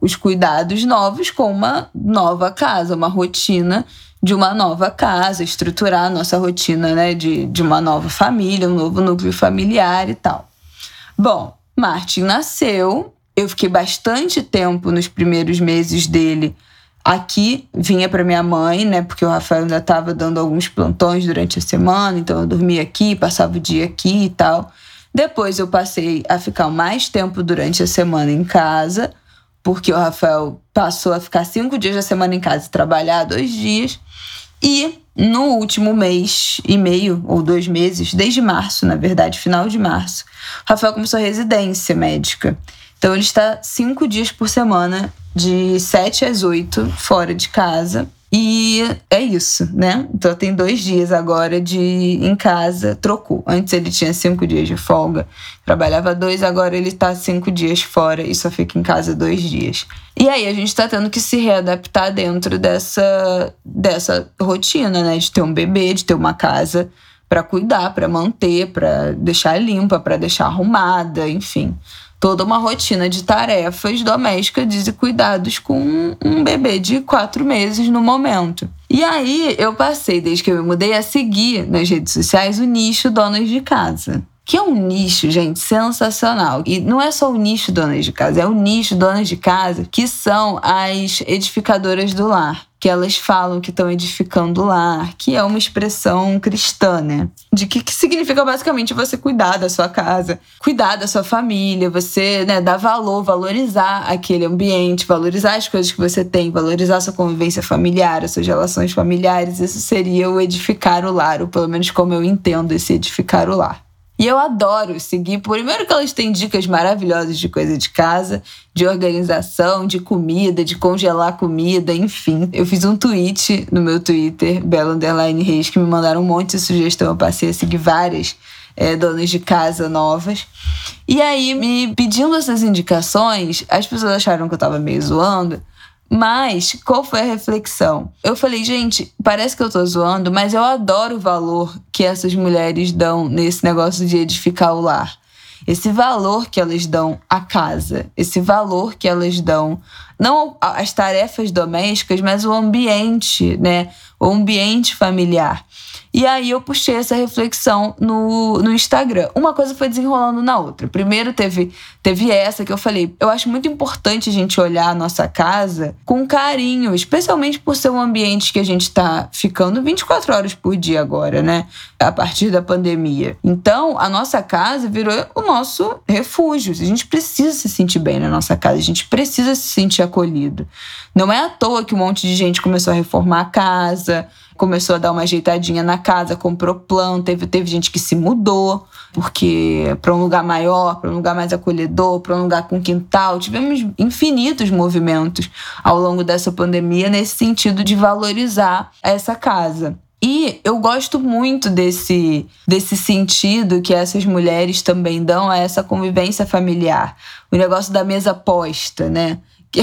os cuidados novos com uma nova casa, uma rotina de uma nova casa, estruturar a nossa rotina, né, de, de uma nova família, um novo núcleo familiar e tal. Bom, Martin nasceu eu fiquei bastante tempo nos primeiros meses dele aqui, vinha para minha mãe, né? Porque o Rafael ainda estava dando alguns plantões durante a semana, então eu dormia aqui, passava o dia aqui e tal. Depois eu passei a ficar mais tempo durante a semana em casa, porque o Rafael passou a ficar cinco dias da semana em casa e trabalhar dois dias. E no último mês e meio, ou dois meses, desde março, na verdade, final de março, o Rafael começou residência médica. Então ele está cinco dias por semana, de sete às oito, fora de casa. E é isso, né? Então tem dois dias agora de em casa, trocou. Antes ele tinha cinco dias de folga, trabalhava dois, agora ele tá cinco dias fora e só fica em casa dois dias. E aí a gente tá tendo que se readaptar dentro dessa, dessa rotina, né? De ter um bebê, de ter uma casa para cuidar, para manter, para deixar limpa, para deixar arrumada, enfim toda uma rotina de tarefas domésticas e cuidados com um bebê de quatro meses no momento. E aí eu passei, desde que eu me mudei, a seguir nas redes sociais o nicho donas de casa. Que é um nicho, gente, sensacional. E não é só o nicho donas de casa, é o nicho donas de casa que são as edificadoras do lar. Que elas falam que estão edificando o lar, que é uma expressão cristã, né? De que, que significa basicamente você cuidar da sua casa, cuidar da sua família, você né, dar valor, valorizar aquele ambiente, valorizar as coisas que você tem, valorizar a sua convivência familiar, as suas relações familiares. Isso seria o edificar o lar, ou pelo menos como eu entendo esse edificar o lar. E eu adoro seguir. Primeiro que elas têm dicas maravilhosas de coisa de casa, de organização, de comida, de congelar comida, enfim. Eu fiz um tweet no meu Twitter, Belo Underline Reis, que me mandaram um monte de sugestão. Eu passei a seguir várias é, donas de casa novas. E aí, me pedindo essas indicações, as pessoas acharam que eu tava meio zoando. Mas qual foi a reflexão? Eu falei, gente, parece que eu tô zoando, mas eu adoro o valor que essas mulheres dão nesse negócio de edificar o lar. Esse valor que elas dão à casa, esse valor que elas dão não às tarefas domésticas, mas o ambiente, né? O ambiente familiar. E aí eu puxei essa reflexão no, no Instagram. Uma coisa foi desenrolando na outra. Primeiro teve, teve essa que eu falei, eu acho muito importante a gente olhar a nossa casa com carinho, especialmente por ser um ambiente que a gente está ficando 24 horas por dia agora, né? A partir da pandemia. Então, a nossa casa virou o nosso refúgio. A gente precisa se sentir bem na nossa casa, a gente precisa se sentir acolhido. Não é à toa que um monte de gente começou a reformar a casa, começou a dar uma ajeitadinha na casa, comprou planta, teve, teve gente que se mudou, porque para um lugar maior, para um lugar mais acolhedor, para um lugar com quintal. Tivemos infinitos movimentos ao longo dessa pandemia nesse sentido de valorizar essa casa. E eu gosto muito desse, desse sentido que essas mulheres também dão a essa convivência familiar. O negócio da mesa posta, né? Que,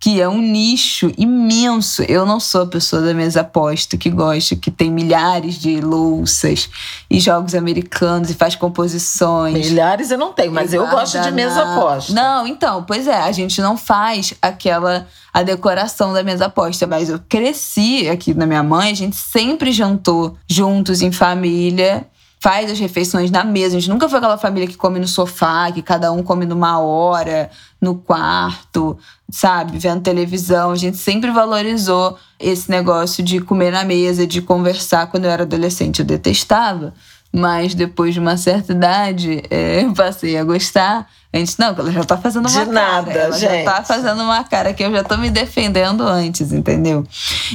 que é um nicho imenso. Eu não sou a pessoa da mesa aposta que gosta, que tem milhares de louças e jogos americanos e faz composições. Milhares eu não tenho, mas eu gosto de mesa aposta. Não, então, pois é, a gente não faz aquela a decoração da mesa aposta, mas eu cresci aqui na minha mãe, a gente sempre jantou juntos em família faz as refeições na mesa. A gente nunca foi aquela família que come no sofá, que cada um come numa hora, no quarto, sabe? Vendo televisão. A gente sempre valorizou esse negócio de comer na mesa, de conversar. Quando eu era adolescente, eu detestava. Mas depois de uma certa idade, é, eu passei a gostar. A gente, não, ela já tá fazendo uma de cara. nada, ela gente. já tá fazendo uma cara que eu já tô me defendendo antes, entendeu?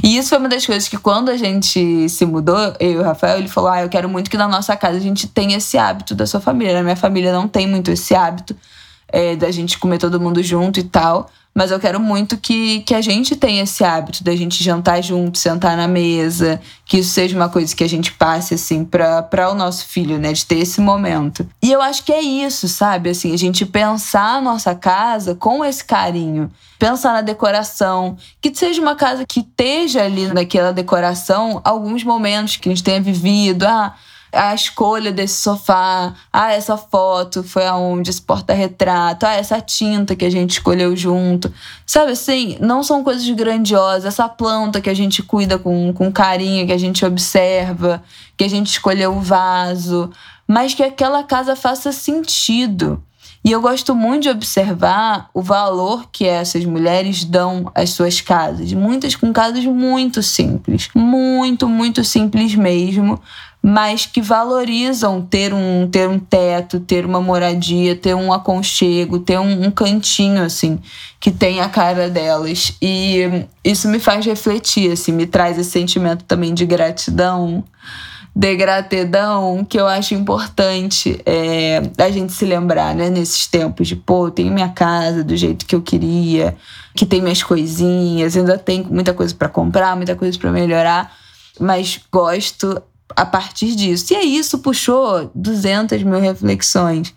E isso foi uma das coisas que quando a gente se mudou, eu e o Rafael, ele falou: Ah, eu quero muito que na nossa casa a gente tenha esse hábito da sua família. Na minha família não tem muito esse hábito é, da gente comer todo mundo junto e tal. Mas eu quero muito que, que a gente tenha esse hábito da gente jantar junto, sentar na mesa, que isso seja uma coisa que a gente passe, assim, para o nosso filho, né? De ter esse momento. E eu acho que é isso, sabe? Assim, a gente pensar a nossa casa com esse carinho. Pensar na decoração, que seja uma casa que esteja ali naquela decoração alguns momentos que a gente tenha vivido. Ah, a escolha desse sofá, ah, essa foto foi aonde, esse porta-retrato, ah, essa tinta que a gente escolheu junto. Sabe assim, não são coisas grandiosas. Essa planta que a gente cuida com, com carinho, que a gente observa, que a gente escolheu o vaso, mas que aquela casa faça sentido. E eu gosto muito de observar o valor que essas mulheres dão às suas casas. Muitas com casas muito simples. Muito, muito simples mesmo mas que valorizam ter um, ter um teto, ter uma moradia, ter um aconchego, ter um, um cantinho, assim, que tem a cara delas. E isso me faz refletir, assim, me traz esse sentimento também de gratidão, de gratidão, que eu acho importante é, a gente se lembrar, né, nesses tempos de, pô, eu tenho minha casa do jeito que eu queria, que tem minhas coisinhas, ainda tem muita coisa para comprar, muita coisa para melhorar, mas gosto a partir disso. E aí isso puxou 200 mil reflexões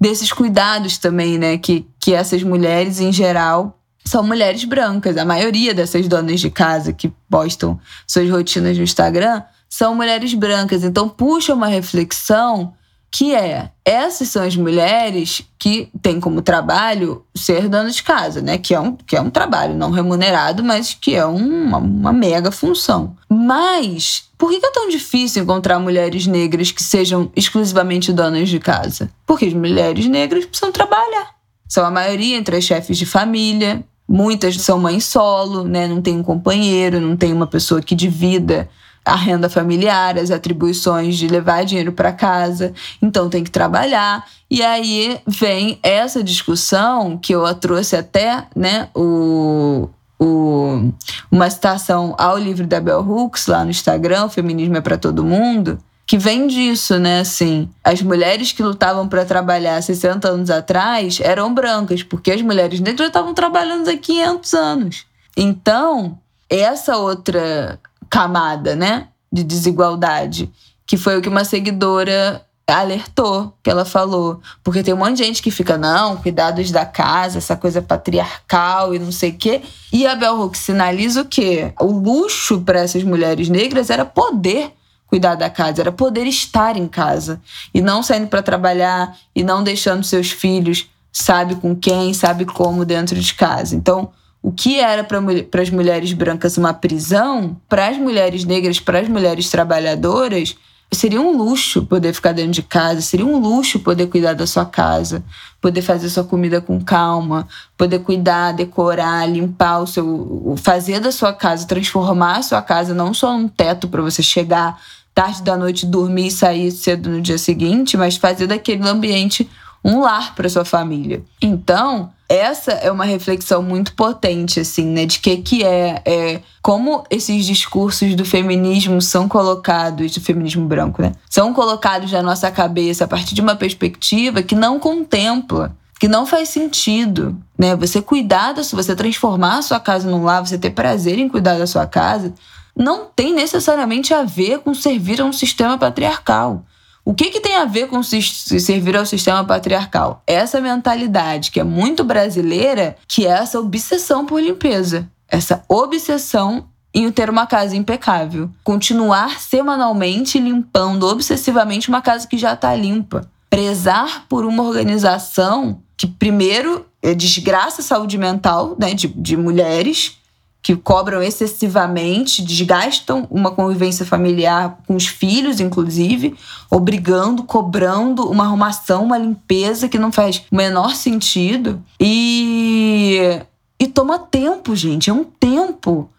desses cuidados também, né? Que, que essas mulheres, em geral, são mulheres brancas. A maioria dessas donas de casa que postam suas rotinas no Instagram são mulheres brancas. Então puxa uma reflexão que é essas são as mulheres que têm como trabalho ser dona de casa, né? Que é um, que é um trabalho não remunerado, mas que é uma, uma mega função. Mas por que é tão difícil encontrar mulheres negras que sejam exclusivamente donas de casa? Porque as mulheres negras precisam trabalhar. São a maioria entre as chefes de família, muitas são mães solo, né? Não tem um companheiro, não tem uma pessoa que divida a renda familiar, as atribuições de levar dinheiro para casa, então tem que trabalhar. E aí vem essa discussão que eu trouxe até, né, o, o, uma citação ao livro da Bell Hooks lá no Instagram, Feminismo é para todo mundo, que vem disso, né? Assim, as mulheres que lutavam para trabalhar 60 anos atrás eram brancas, porque as mulheres negras estavam trabalhando há 500 anos. Então, essa outra camada, né, de desigualdade, que foi o que uma seguidora alertou, que ela falou, porque tem um monte de gente que fica não, cuidados da casa, essa coisa patriarcal e não sei o quê. E a Bell Hooks sinaliza o quê? O luxo para essas mulheres negras era poder cuidar da casa, era poder estar em casa e não saindo para trabalhar e não deixando seus filhos sabe com quem, sabe como dentro de casa. Então, o que era para as mulheres brancas uma prisão, para as mulheres negras, para as mulheres trabalhadoras, seria um luxo poder ficar dentro de casa, seria um luxo poder cuidar da sua casa, poder fazer sua comida com calma, poder cuidar, decorar, limpar o seu, fazer da sua casa, transformar a sua casa não só um teto para você chegar tarde da noite, dormir e sair cedo no dia seguinte, mas fazer daquele ambiente um lar para sua família. Então, essa é uma reflexão muito potente, assim, né? De que que é, é como esses discursos do feminismo são colocados, do feminismo branco, né? São colocados na nossa cabeça a partir de uma perspectiva que não contempla que não faz sentido, né? Você cuidar da sua, você transformar a sua casa num lar, você ter prazer em cuidar da sua casa, não tem necessariamente a ver com servir a um sistema patriarcal. O que, que tem a ver com servir ao sistema patriarcal? Essa mentalidade que é muito brasileira, que é essa obsessão por limpeza. Essa obsessão em ter uma casa impecável. Continuar semanalmente limpando obsessivamente uma casa que já está limpa. Prezar por uma organização que, primeiro, desgraça a saúde mental né, de, de mulheres que cobram excessivamente, desgastam uma convivência familiar com os filhos, inclusive, obrigando, cobrando uma arrumação, uma limpeza que não faz o menor sentido. E, e toma tempo, gente. É um tempo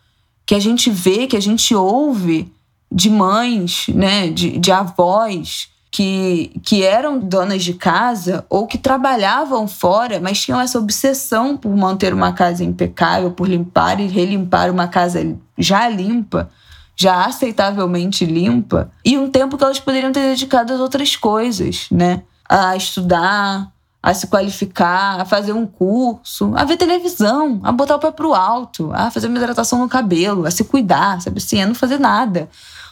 que a gente vê, que a gente ouve de mães, né, de, de avós que, que eram donas de casa ou que trabalhavam fora, mas tinham essa obsessão por manter uma casa impecável, por limpar e relimpar uma casa já limpa, já aceitavelmente limpa, e um tempo que elas poderiam ter dedicado a outras coisas, né? A estudar, a se qualificar, a fazer um curso, a ver televisão, a botar o pé pro alto, a fazer uma hidratação no cabelo, a se cuidar, sabe assim, a não fazer nada.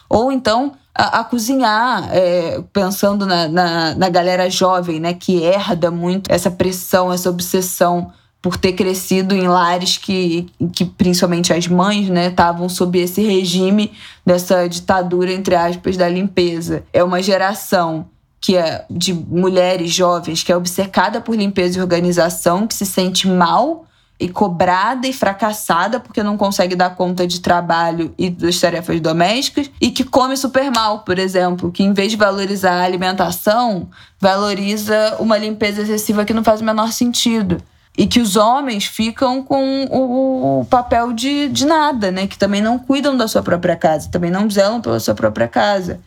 Ou então a, a cozinhar, é, pensando na, na, na galera jovem, né, que herda muito essa pressão, essa obsessão por ter crescido em lares que, que principalmente as mães, né, estavam sob esse regime dessa ditadura entre aspas da limpeza. É uma geração que é de mulheres jovens que é obcecada por limpeza e organização, que se sente mal e cobrada e fracassada porque não consegue dar conta de trabalho e das tarefas domésticas e que come super mal, por exemplo, que em vez de valorizar a alimentação, valoriza uma limpeza excessiva que não faz o menor sentido. E que os homens ficam com o, papel de, de nada, né? Que também não cuidam da sua própria casa, também não zelam pela sua própria casa.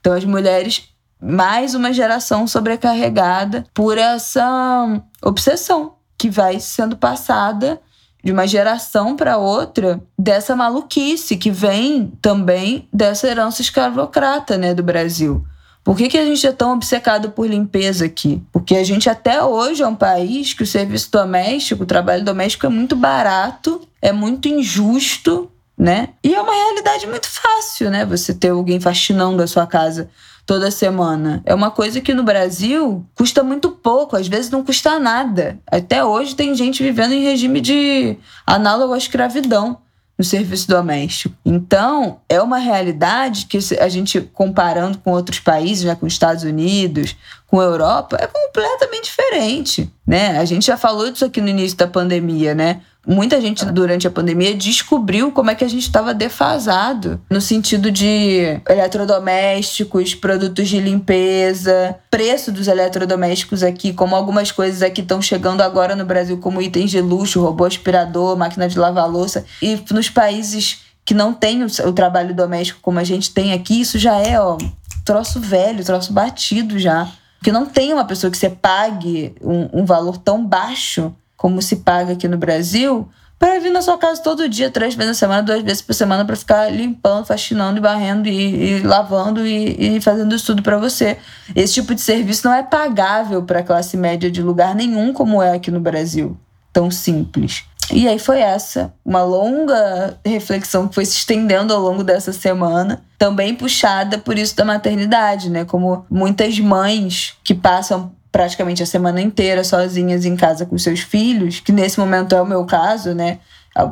Então as mulheres, mais uma geração sobrecarregada por essa obsessão que vai sendo passada de uma geração para outra dessa maluquice que vem também dessa herança escravocrata né, do Brasil. Por que, que a gente é tão obcecado por limpeza aqui? Porque a gente até hoje é um país que o serviço doméstico, o trabalho doméstico é muito barato, é muito injusto, né? E é uma realidade muito fácil, né? Você ter alguém faxinando a sua casa toda semana. É uma coisa que no Brasil custa muito pouco, às vezes não custa nada. Até hoje tem gente vivendo em regime de análogo à escravidão no serviço doméstico. Então, é uma realidade que a gente comparando com outros países, né, com os Estados Unidos, com a Europa é completamente diferente, né? A gente já falou disso aqui no início da pandemia, né? Muita gente durante a pandemia descobriu como é que a gente estava defasado no sentido de eletrodomésticos, produtos de limpeza, preço dos eletrodomésticos aqui, como algumas coisas aqui estão chegando agora no Brasil como itens de luxo, robô aspirador, máquina de lavar louça, e nos países que não tem o, trabalho doméstico como a gente tem aqui, isso já é, ó, troço velho, troço batido já. Porque não tem uma pessoa que você pague um, um valor tão baixo como se paga aqui no Brasil para vir na sua casa todo dia, três vezes na semana, duas vezes por semana, para ficar limpando, faxinando e barrendo e, e lavando e, e, fazendo isso tudo para você. Esse tipo de serviço não é pagável para a classe média de lugar nenhum como é aqui no Brasil. Tão simples. E aí foi essa, uma longa reflexão que foi se estendendo ao longo dessa semana, também puxada por isso da maternidade, né? Como muitas mães que passam praticamente a semana inteira sozinhas em casa com seus filhos, que nesse momento é o meu caso, né?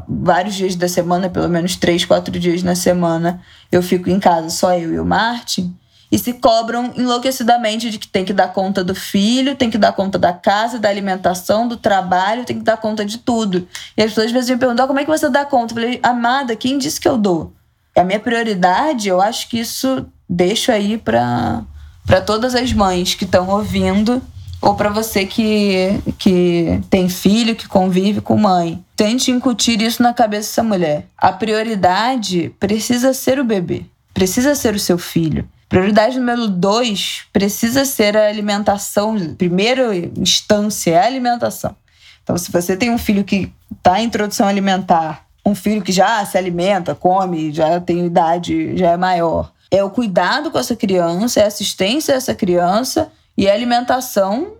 Vários dias da semana, pelo menos três, quatro dias na semana, eu fico em casa, só eu e o Martin e se cobram enlouquecidamente de que tem que dar conta do filho, tem que dar conta da casa, da alimentação, do trabalho, tem que dar conta de tudo. E as pessoas às vezes me perguntam: como é que você dá conta? Eu falei: amada, quem disse que eu dou? A minha prioridade, eu acho que isso deixo aí para todas as mães que estão ouvindo ou para você que, que tem filho, que convive com mãe. Tente incutir isso na cabeça dessa mulher. A prioridade precisa ser o bebê, precisa ser o seu filho. Prioridade número dois precisa ser a alimentação. Primeira instância é a alimentação. Então, se você tem um filho que está em introdução alimentar, um filho que já se alimenta, come, já tem idade, já é maior, é o cuidado com essa criança, é a assistência a essa criança e a alimentação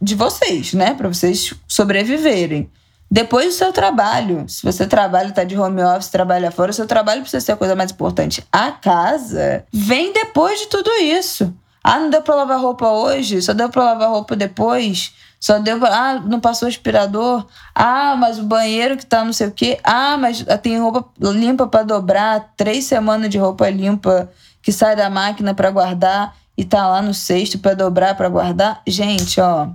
de vocês, né? Para vocês sobreviverem. Depois do seu trabalho. Se você trabalha, está de home office, trabalha fora, o seu trabalho precisa ser a coisa mais importante. A casa vem depois de tudo isso. Ah, não deu para lavar roupa hoje? Só deu para lavar roupa depois? Só deu pra... Ah, não passou o aspirador? Ah, mas o banheiro que tá não sei o quê. Ah, mas tem roupa limpa para dobrar. Três semanas de roupa limpa que sai da máquina para guardar e tá lá no cesto para dobrar, para guardar. Gente, ó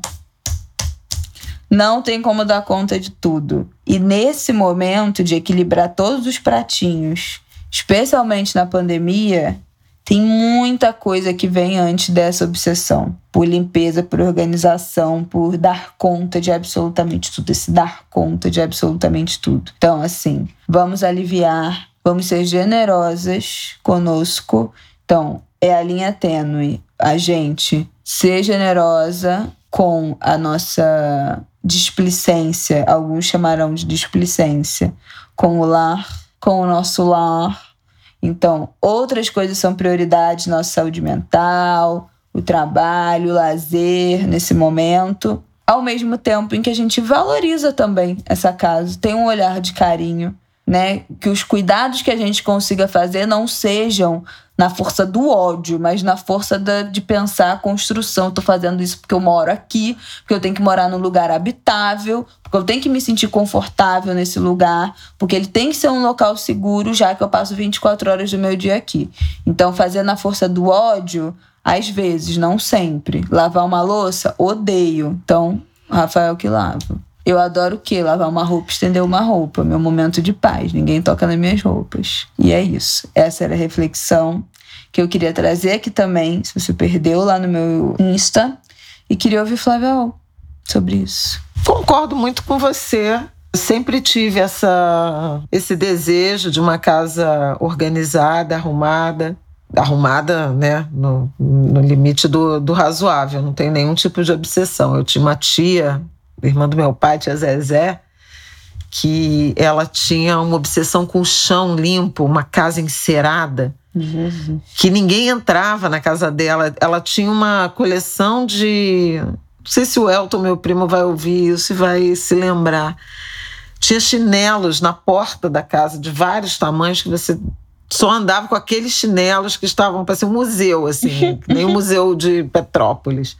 não tem como dar conta de tudo. E nesse momento de equilibrar todos os pratinhos, especialmente na pandemia, tem muita coisa que vem antes dessa obsessão. Por limpeza, por organização, por dar conta de absolutamente tudo. Esse dar conta de absolutamente tudo. Então, assim, vamos aliviar, vamos ser generosas conosco. Então, é a linha tênue. A gente ser generosa com a nossa displicência, alguns chamarão de displicência, com o lar, com o nosso lar. Então, outras coisas são prioridades, nossa saúde mental, o trabalho, o lazer nesse momento, ao mesmo tempo em que a gente valoriza também essa casa, tem um olhar de carinho, né? Que os cuidados que a gente consiga fazer não sejam na força do ódio, mas na força da, de pensar a construção. Estou fazendo isso porque eu moro aqui, porque eu tenho que morar num lugar habitável, porque eu tenho que me sentir confortável nesse lugar, porque ele tem que ser um local seguro, já que eu passo 24 horas do meu dia aqui. Então, fazer na força do ódio, às vezes, não sempre. Lavar uma louça, odeio. Então, Rafael que lava. Eu adoro o quê? Lavar uma roupa, estender uma roupa. Meu momento de paz. Ninguém toca nas minhas roupas. E é isso. Essa era a reflexão que eu queria trazer aqui também. Se você perdeu lá no meu Insta. E queria ouvir Flávia sobre isso. Concordo muito com você. Sempre tive essa, esse desejo de uma casa organizada, arrumada arrumada, né, no, no limite do, do razoável, não tem nenhum tipo de obsessão. Eu tinha uma tia irmã do meu pai, tia Zezé, que ela tinha uma obsessão com o chão limpo, uma casa encerada, Jesus. que ninguém entrava na casa dela. Ela tinha uma coleção de. Não sei se o Elton, meu primo, vai ouvir isso e vai se lembrar. Tinha chinelos na porta da casa de vários tamanhos que você só andava com aqueles chinelos que estavam para ser um museu, assim, nem o museu de Petrópolis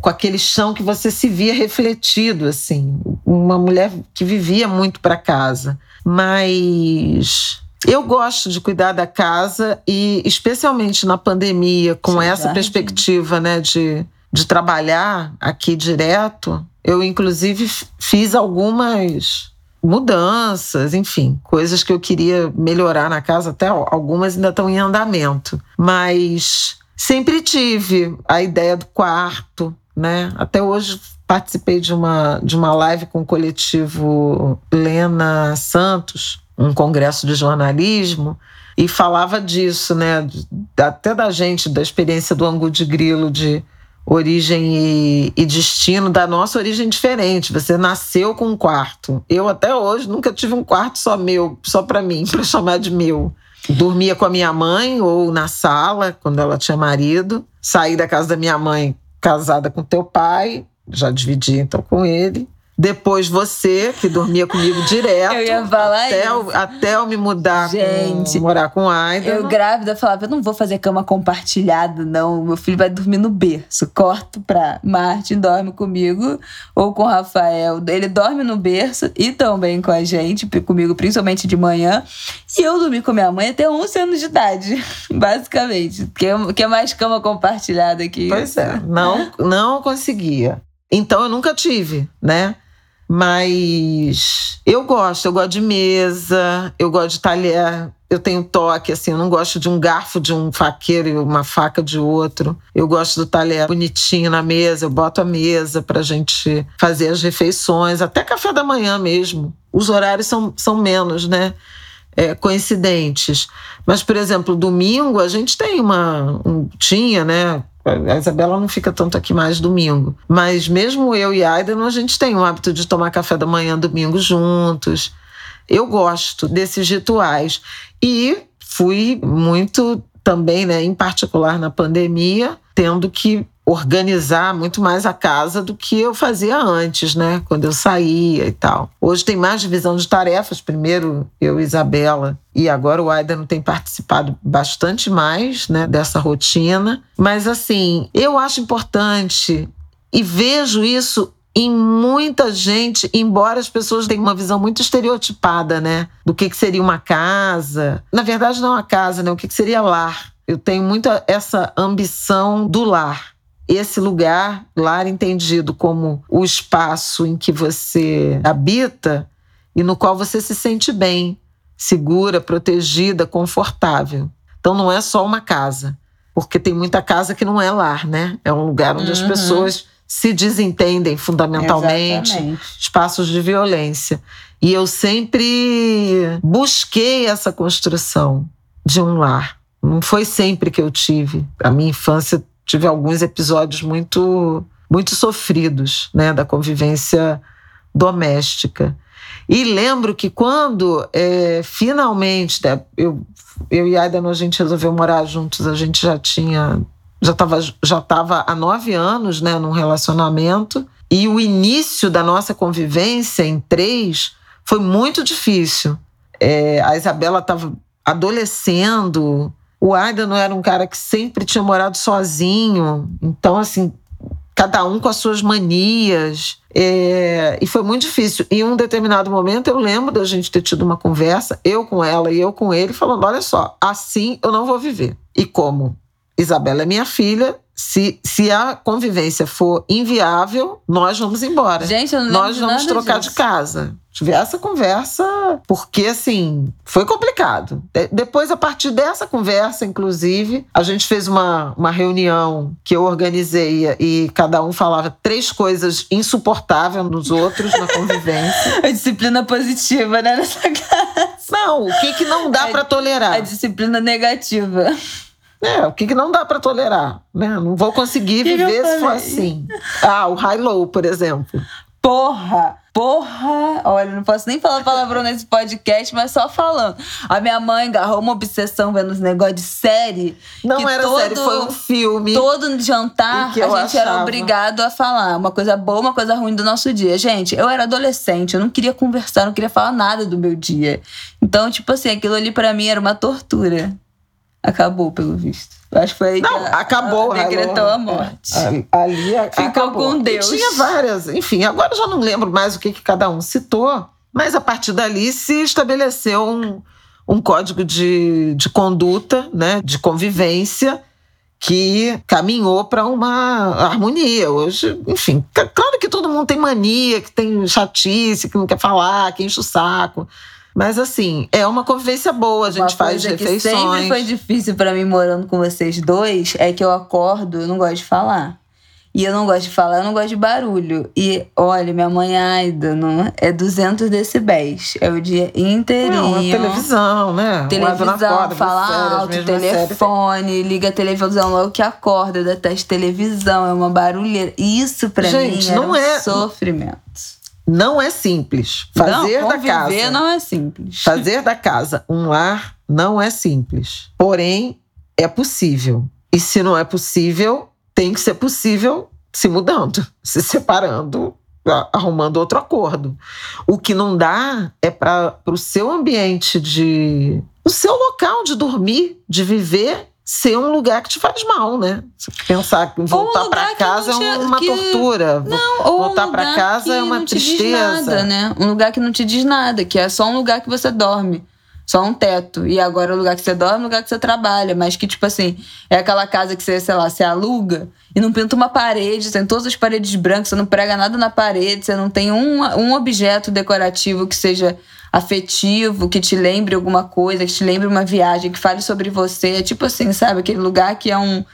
com aquele chão que você se via refletido, assim. Uma mulher que vivia muito para casa. Mas eu gosto de cuidar da casa e, especialmente na pandemia, com Sim, essa perspectiva, né, de de trabalhar aqui direto, eu inclusive fiz algumas mudanças, enfim, coisas que eu queria melhorar na casa, até algumas ainda estão em andamento. Mas sempre tive a ideia do quarto, né? Até hoje participei de uma, de uma live com o coletivo Lena Santos, um congresso de jornalismo, e falava disso, né? Até da gente, da experiência do Angu de Grilo, de origem e, e, destino da nossa origem diferente. Você nasceu com um quarto. Eu até hoje nunca tive um quarto só meu, só para mim, para chamar de meu. Dormia com a minha mãe ou na sala quando ela tinha marido. Saí da casa da minha mãe casada com teu pai, já dividi então com ele. Depois você, que dormia comigo direto. Eu ia falar até isso. Eu, até eu me mudar, Gente, com, morar com Aida. Eu grávida falava, eu não vou fazer cama compartilhada, não. Meu filho vai dormir no berço. Corto pra Martin, dorme comigo ou com o Rafael. Ele dorme no berço e também com a gente, comigo principalmente de manhã. E eu dormi com minha mãe até 11 anos de idade, basicamente. Que é, que é mais cama compartilhada aqui. Pois é, não, não conseguia. Então eu nunca tive, né? Mas eu gosto, eu gosto de mesa, eu gosto de talher, eu tenho toque, assim, eu não gosto de um garfo de um faqueiro e uma faca de outro. Eu gosto do talher bonitinho na mesa, eu boto a mesa pra gente fazer as refeições, até café da manhã mesmo. Os horários são, são menos, né? É, coincidentes. Mas, por exemplo, domingo a gente tem uma. Um, tinha, né? A Isabela não fica tanto aqui mais domingo. Mas mesmo eu e Aidan, a gente tem o hábito de tomar café da manhã domingo juntos. Eu gosto desses rituais. E fui muito também, né, em particular na pandemia, tendo que organizar muito mais a casa do que eu fazia antes, né? Quando eu saía e tal. Hoje tem mais divisão de tarefas. Primeiro eu Isabela e agora o Aidan tem participado bastante mais, né, dessa rotina. Mas assim, eu acho importante e vejo isso em muita gente, embora as pessoas tenham uma visão muito estereotipada, né, do que, que seria uma casa. Na verdade, não a casa, né, o que, que seria lar. Eu tenho muito essa ambição do lar esse lugar, lar entendido como o espaço em que você habita e no qual você se sente bem, segura, protegida, confortável. Então não é só uma casa, porque tem muita casa que não é lar, né? É um lugar onde uhum. as pessoas se desentendem fundamentalmente, Exatamente. espaços de violência. E eu sempre busquei essa construção de um lar. Não foi sempre que eu tive. A minha infância tive alguns episódios muito muito sofridos, né, da convivência doméstica. E lembro que quando é, finalmente né, eu, eu e Aidan a gente resolveu morar juntos, a gente já tinha já estava já tava há nove anos, né, num relacionamento. E o início da nossa convivência em três foi muito difícil. É, a Isabela estava adolescendo, o Aidan não era um cara que sempre tinha morado sozinho. Então, assim, cada um com as suas manias. É, e foi muito difícil. Em um determinado momento, eu lembro da gente ter tido uma conversa, eu com ela e eu com ele, falando: olha só, assim eu não vou viver. E como Isabela é minha filha, se, se a convivência for inviável, nós vamos embora. Gente, eu não Nós vamos trocar disso. de casa. Tive essa conversa, porque assim, foi complicado. De, depois, a partir dessa conversa, inclusive, a gente fez uma, uma reunião que eu organizei e cada um falava três coisas insuportáveis nos outros na convivência. A disciplina positiva, né, nessa casa. Não, o que, que não dá para tolerar? A disciplina negativa. É, o que, que não dá para tolerar? Né? Não vou conseguir Que viver se for assim. Ah, o high-low, por exemplo. Porra! Porra! Olha, não posso nem falar palavrão nesse podcast, mas só falando. A minha mãe agarrou uma obsessão vendo os negócios de série. Não era todo, série, foi um filme. Todo jantar a gente era achava. obrigado a falar uma coisa boa, uma coisa ruim do nosso dia. Gente, eu era adolescente, eu não queria conversar, não queria falar nada do meu dia. Então, tipo assim, aquilo ali pra mim era uma tortura. Acabou, pelo visto. Acho que foi aí Não, que a- acabou. a- decretou a morte. É, ali a- Ficou acabou. com Deus. E tinha várias. Enfim, agora eu já não lembro mais o que, que cada um citou. Mas a partir dali se estabeleceu um, um código de, de conduta, né, de convivência, que caminhou para uma harmonia. Hoje, enfim, claro que todo mundo tem mania, que tem chatice, que não quer falar, que enche o saco. Mas assim, é uma convivência boa, a gente Uma faz coisa refeições. que sempre foi difícil pra mim morando com vocês dois é que eu acordo, eu não gosto de falar. E eu não gosto de falar, eu não gosto de barulho. E olha, minha mãe Aida não, é 200 decibéis. É o dia inteirinho. Não, a televisão, né? Televisão, corda, fala séries, alto, telefone, liga a televisão logo que acorda, eu detesto televisão, é uma barulheira. Isso pra Gente, mim não um é- sofrimento. Não é simples. Fazer não, da casa. não é simples. Fazer da casa um lar não é simples. Porém, é possível. E se não é possível, tem que ser possível se mudando, se separando, arrumando outro acordo. O que não dá é para o seu ambiente de. o seu local de dormir, de viver. Ser um lugar que te faz mal, né? Pensar que voltar lugar para casa não te- é uma que- tortura. Não, ou Voltar um pra lugar casa é uma não te diz tristeza. nada, né? Um lugar que não te diz nada, que é só um lugar que você dorme. Só um teto. E agora o lugar que você dorme é o lugar que você trabalha. Mas que, tipo assim, é aquela casa que você, sei lá, você aluga e não pinta uma parede, tem todas as paredes brancas, você não prega nada na parede, você não tem um, um objeto decorativo que seja afetivo, que te lembre alguma coisa, que te lembre uma viagem, que fale sobre você. É tipo assim, sabe? Aquele lugar que é um,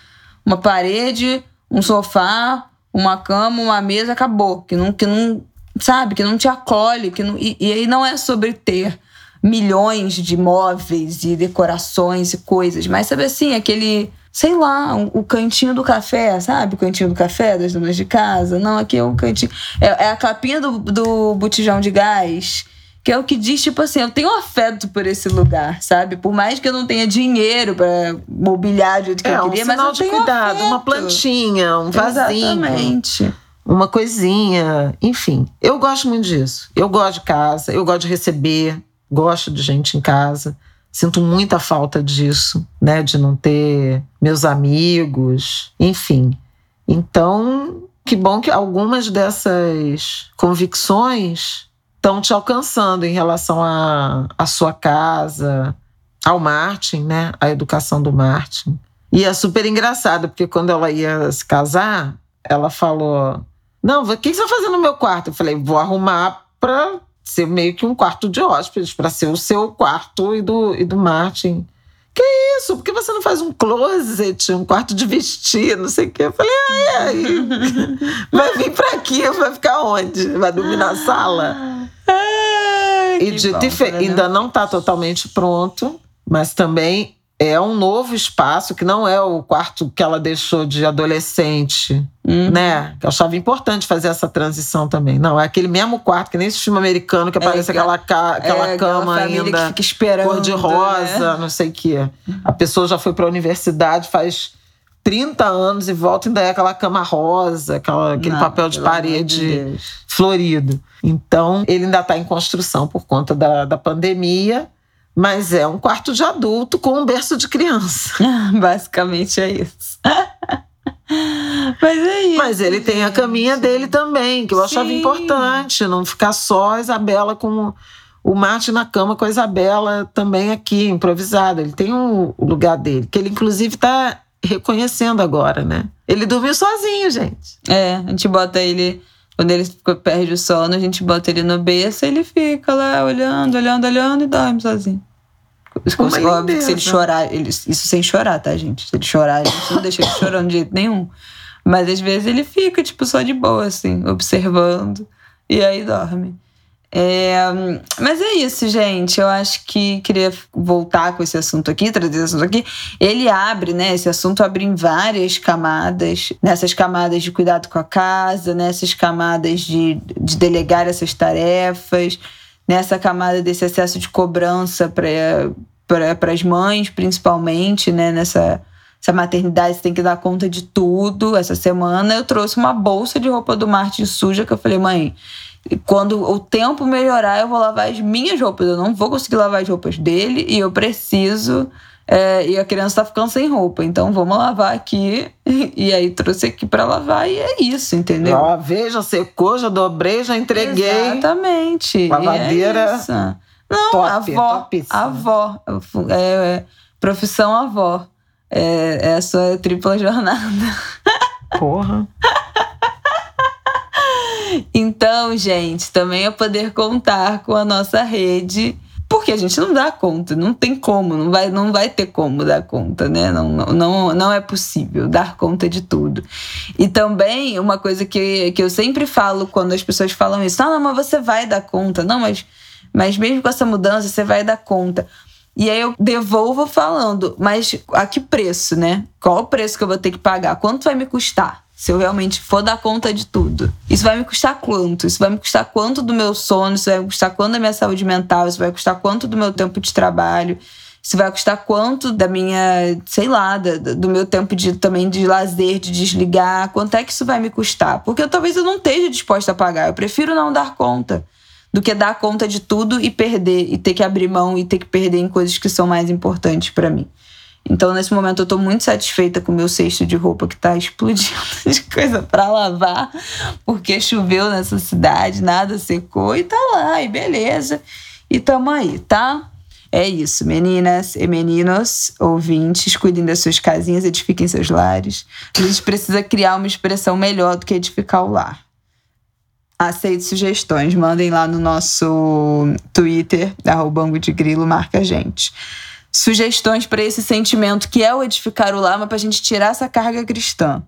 uma parede, um sofá, uma cama, uma mesa, acabou. Que não, que não sabe, que não te acolhe. Que não, e, e aí não é sobre ter milhões de móveis e decorações e coisas, mas sabe assim, aquele, sei lá, um- o cantinho do café, sabe? O cantinho do café das donas de casa. Não, aqui é o cantinho. É, é a capinha do, do botijão de gás. Que é o que diz, tipo assim, eu tenho afeto por esse lugar, sabe? Por mais que eu não tenha dinheiro pra mobiliar do jeito que É eu um queria, mas sinal eu de tenho cuidado, uma afeto. plantinha, um vasinho. Exatamente. uma coisinha, enfim. Eu gosto muito disso. Eu gosto de casa, eu gosto de receber, gosto de gente em casa. Sinto muita falta disso, né? De não ter meus amigos, enfim. Então, que bom que algumas dessas convicções estão te alcançando em relação à à sua casa, ao Martin, né? A educação do Martin. E é super engraçado, porque quando ela ia se casar, ela falou: Não, o que você vai fazer no meu quarto? Eu falei: Vou arrumar para ser meio que um quarto de hóspedes, para ser o seu quarto e do, e do Martin. Que isso? Por que você não faz um closet, um quarto de vestir, não sei o quê? Eu falei: Ai, ai. Vai vir para aqui, vai ficar onde? Vai dormir na sala? Ai, E dito bom, e feito, né? ainda não está totalmente pronto, mas também é um novo espaço que não é o quarto que ela deixou de adolescente, Uhum. né? Que eu achava importante fazer essa transição também. Não, é aquele mesmo quarto, que nem esse filme americano que aparece que- aquela, ca- aquela É, cama família ainda que fica esperando, cor de rosa, né? não sei o quê. A pessoa já foi para a universidade faz 30 anos e volta ainda é aquela cama rosa, aquela, aquele Não, papel de parede de florido. Então, ele ainda está em construção por conta da, da pandemia, mas é um quarto de adulto com um berço de criança. Basicamente é isso. Mas é isso. Mas ele tem a caminha dele também, que eu achava Sim. importante, não ficar só a Isabela com o Marte na cama com a Isabela também aqui, improvisada. Ele tem o o lugar dele, que ele inclusive está reconhecendo agora, né? Ele dormiu sozinho, gente. É, a gente bota ele. Quando ele fica- perde o sono, a gente bota ele no berço e ele fica lá olhando, olhando, olhando e dorme sozinho. Uma Óbvio que se ele chorar, ele- isso sem chorar, tá, gente? Se ele chorar, a gente não deixa ele chorando de jeito nenhum. Mas às vezes ele fica, tipo, só de boa, assim, observando. E aí dorme. É, mas é isso, gente. Eu acho que queria voltar com esse assunto aqui, trazer esse assunto aqui. Ele abre, né? Esse assunto abre em várias camadas. Nessas camadas de cuidado com a casa, nessas camadas de, de delegar essas tarefas, nessa camada desse excesso de cobrança para as mães, principalmente, né? Nessa essa maternidade, tem que dar conta de tudo. Essa semana eu trouxe uma bolsa de roupa do Martin suja que eu falei, mãe, quando o tempo melhorar, eu vou lavar as minhas roupas. Eu não vou conseguir lavar as roupas dele e eu preciso. é, e a criança tá ficando sem roupa. Então vamos lavar aqui. E aí trouxe aqui para lavar e é isso, entendeu? Ó, veja, secou, já dobrei, já entreguei. Exatamente. E Lavadeira É. Não, top, avó. topíssima. Avó. É, é, profissão avó. É, é a sua tripla jornada. Porra. Então, gente, também é poder contar com a nossa rede, porque a gente não dá conta, não tem como, não vai, não vai ter como dar conta, né? Não, não, não é possível dar conta de tudo. E também, uma coisa que, que eu sempre falo quando as pessoas falam isso, ah, não, mas você vai dar conta. Não, mas, mas mesmo com essa mudança, você vai dar conta. E aí eu devolvo falando, mas a que preço, né? Qual o preço que eu vou ter que pagar? Quanto vai me custar? Se eu realmente for dar conta de tudo. Isso vai me custar quanto? Isso vai me custar quanto do meu sono? Isso vai me custar quanto da minha saúde mental? Isso vai custar quanto do meu tempo de trabalho? Isso vai custar quanto da minha, sei lá, do meu tempo de também de lazer, de desligar? Quanto é que isso vai me custar? Porque eu, talvez eu não esteja disposta a pagar. Eu prefiro não dar conta do que dar conta de tudo e perder e ter que abrir mão e ter que perder em coisas que são mais importantes para mim. Então, nesse momento, eu tô muito satisfeita com o meu cesto de roupa que tá explodindo de coisa para lavar, porque choveu nessa cidade, nada secou e tá lá, e beleza. E tamo aí, tá? É isso, meninas e meninos, ouvintes, cuidem das suas casinhas, edifiquem seus lares. A gente precisa criar uma expressão melhor do que edificar o lar. Aceito sugestões, mandem lá no nosso Twitter, arroba de Grilo, marca a gente. Sugestões para esse sentimento que é o edificar o lar, mas pra gente tirar essa carga cristã.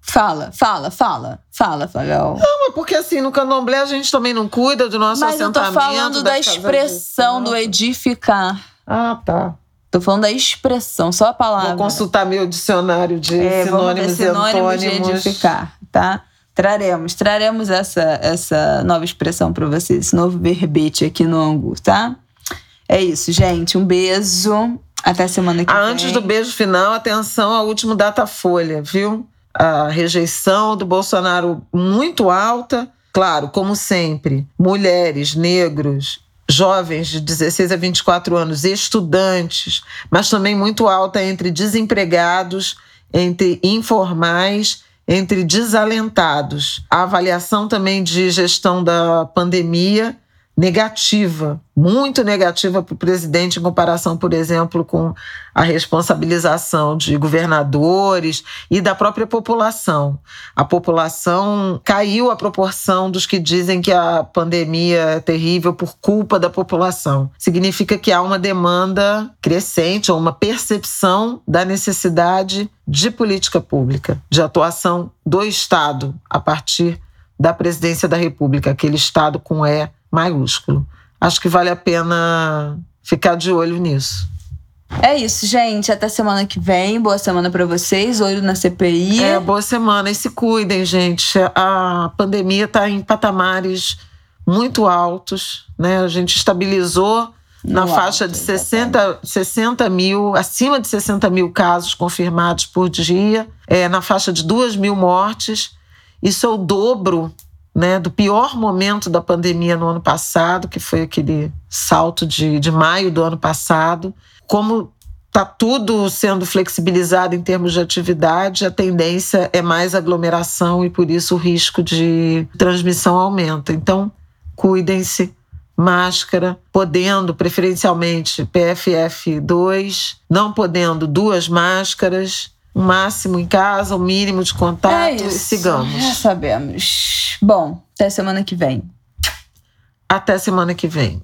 Fala, fala, fala, fala, Fagal. Não, mas porque assim, no candomblé a gente também não cuida do nosso mas assentamento. Mas eu tô falando da, expressão do edificar. Ah, tá. Tô falando da expressão, só a palavra. Vou consultar meu dicionário de é, sinônimos, sinônimos e antônimos. de edificar, tá? Traremos, traremos essa, essa nova expressão para vocês, esse novo verbete aqui no Angu, tá? É isso, gente. Um beijo. Até semana que ah, vem. Antes do beijo final, atenção ao último Datafolha, viu? A rejeição do Bolsonaro muito alta. Claro, como sempre, mulheres, negros, jovens de 16 a 24 anos, estudantes, mas também muito alta entre desempregados, entre informais entre desalentados. A avaliação também de gestão da pandemia negativa, muito negativa para o presidente em comparação, por exemplo, com a responsabilização de governadores e da própria população. A população caiu a proporção dos que dizem que a pandemia é terrível por culpa da população. Significa que há uma demanda crescente ou uma percepção da necessidade de política pública, de atuação do Estado a partir da presidência da República, aquele Estado com E maiúsculo. Acho que vale a pena ficar de olho nisso. É isso, gente. Até semana que vem. Boa semana para vocês. Olho na CPI. É, boa semana. E se cuidem, gente. A pandemia está em patamares muito altos. Né? A gente estabilizou no na alto, faixa de 60, 60 mil, acima de 60 mil casos confirmados por dia, é, na faixa de 2 mil mortes. Isso é o dobro né, do pior momento da pandemia no ano passado, que foi aquele salto de, de maio do ano passado. Como está tudo sendo flexibilizado em termos de atividade, a tendência é mais aglomeração e por isso o risco de transmissão aumenta. Então, cuidem-se, máscara, podendo preferencialmente PFF2, não podendo duas máscaras máximo em casa, o mínimo de contato é e sigamos. Já sabemos. Bom, até semana que vem. Até semana que vem.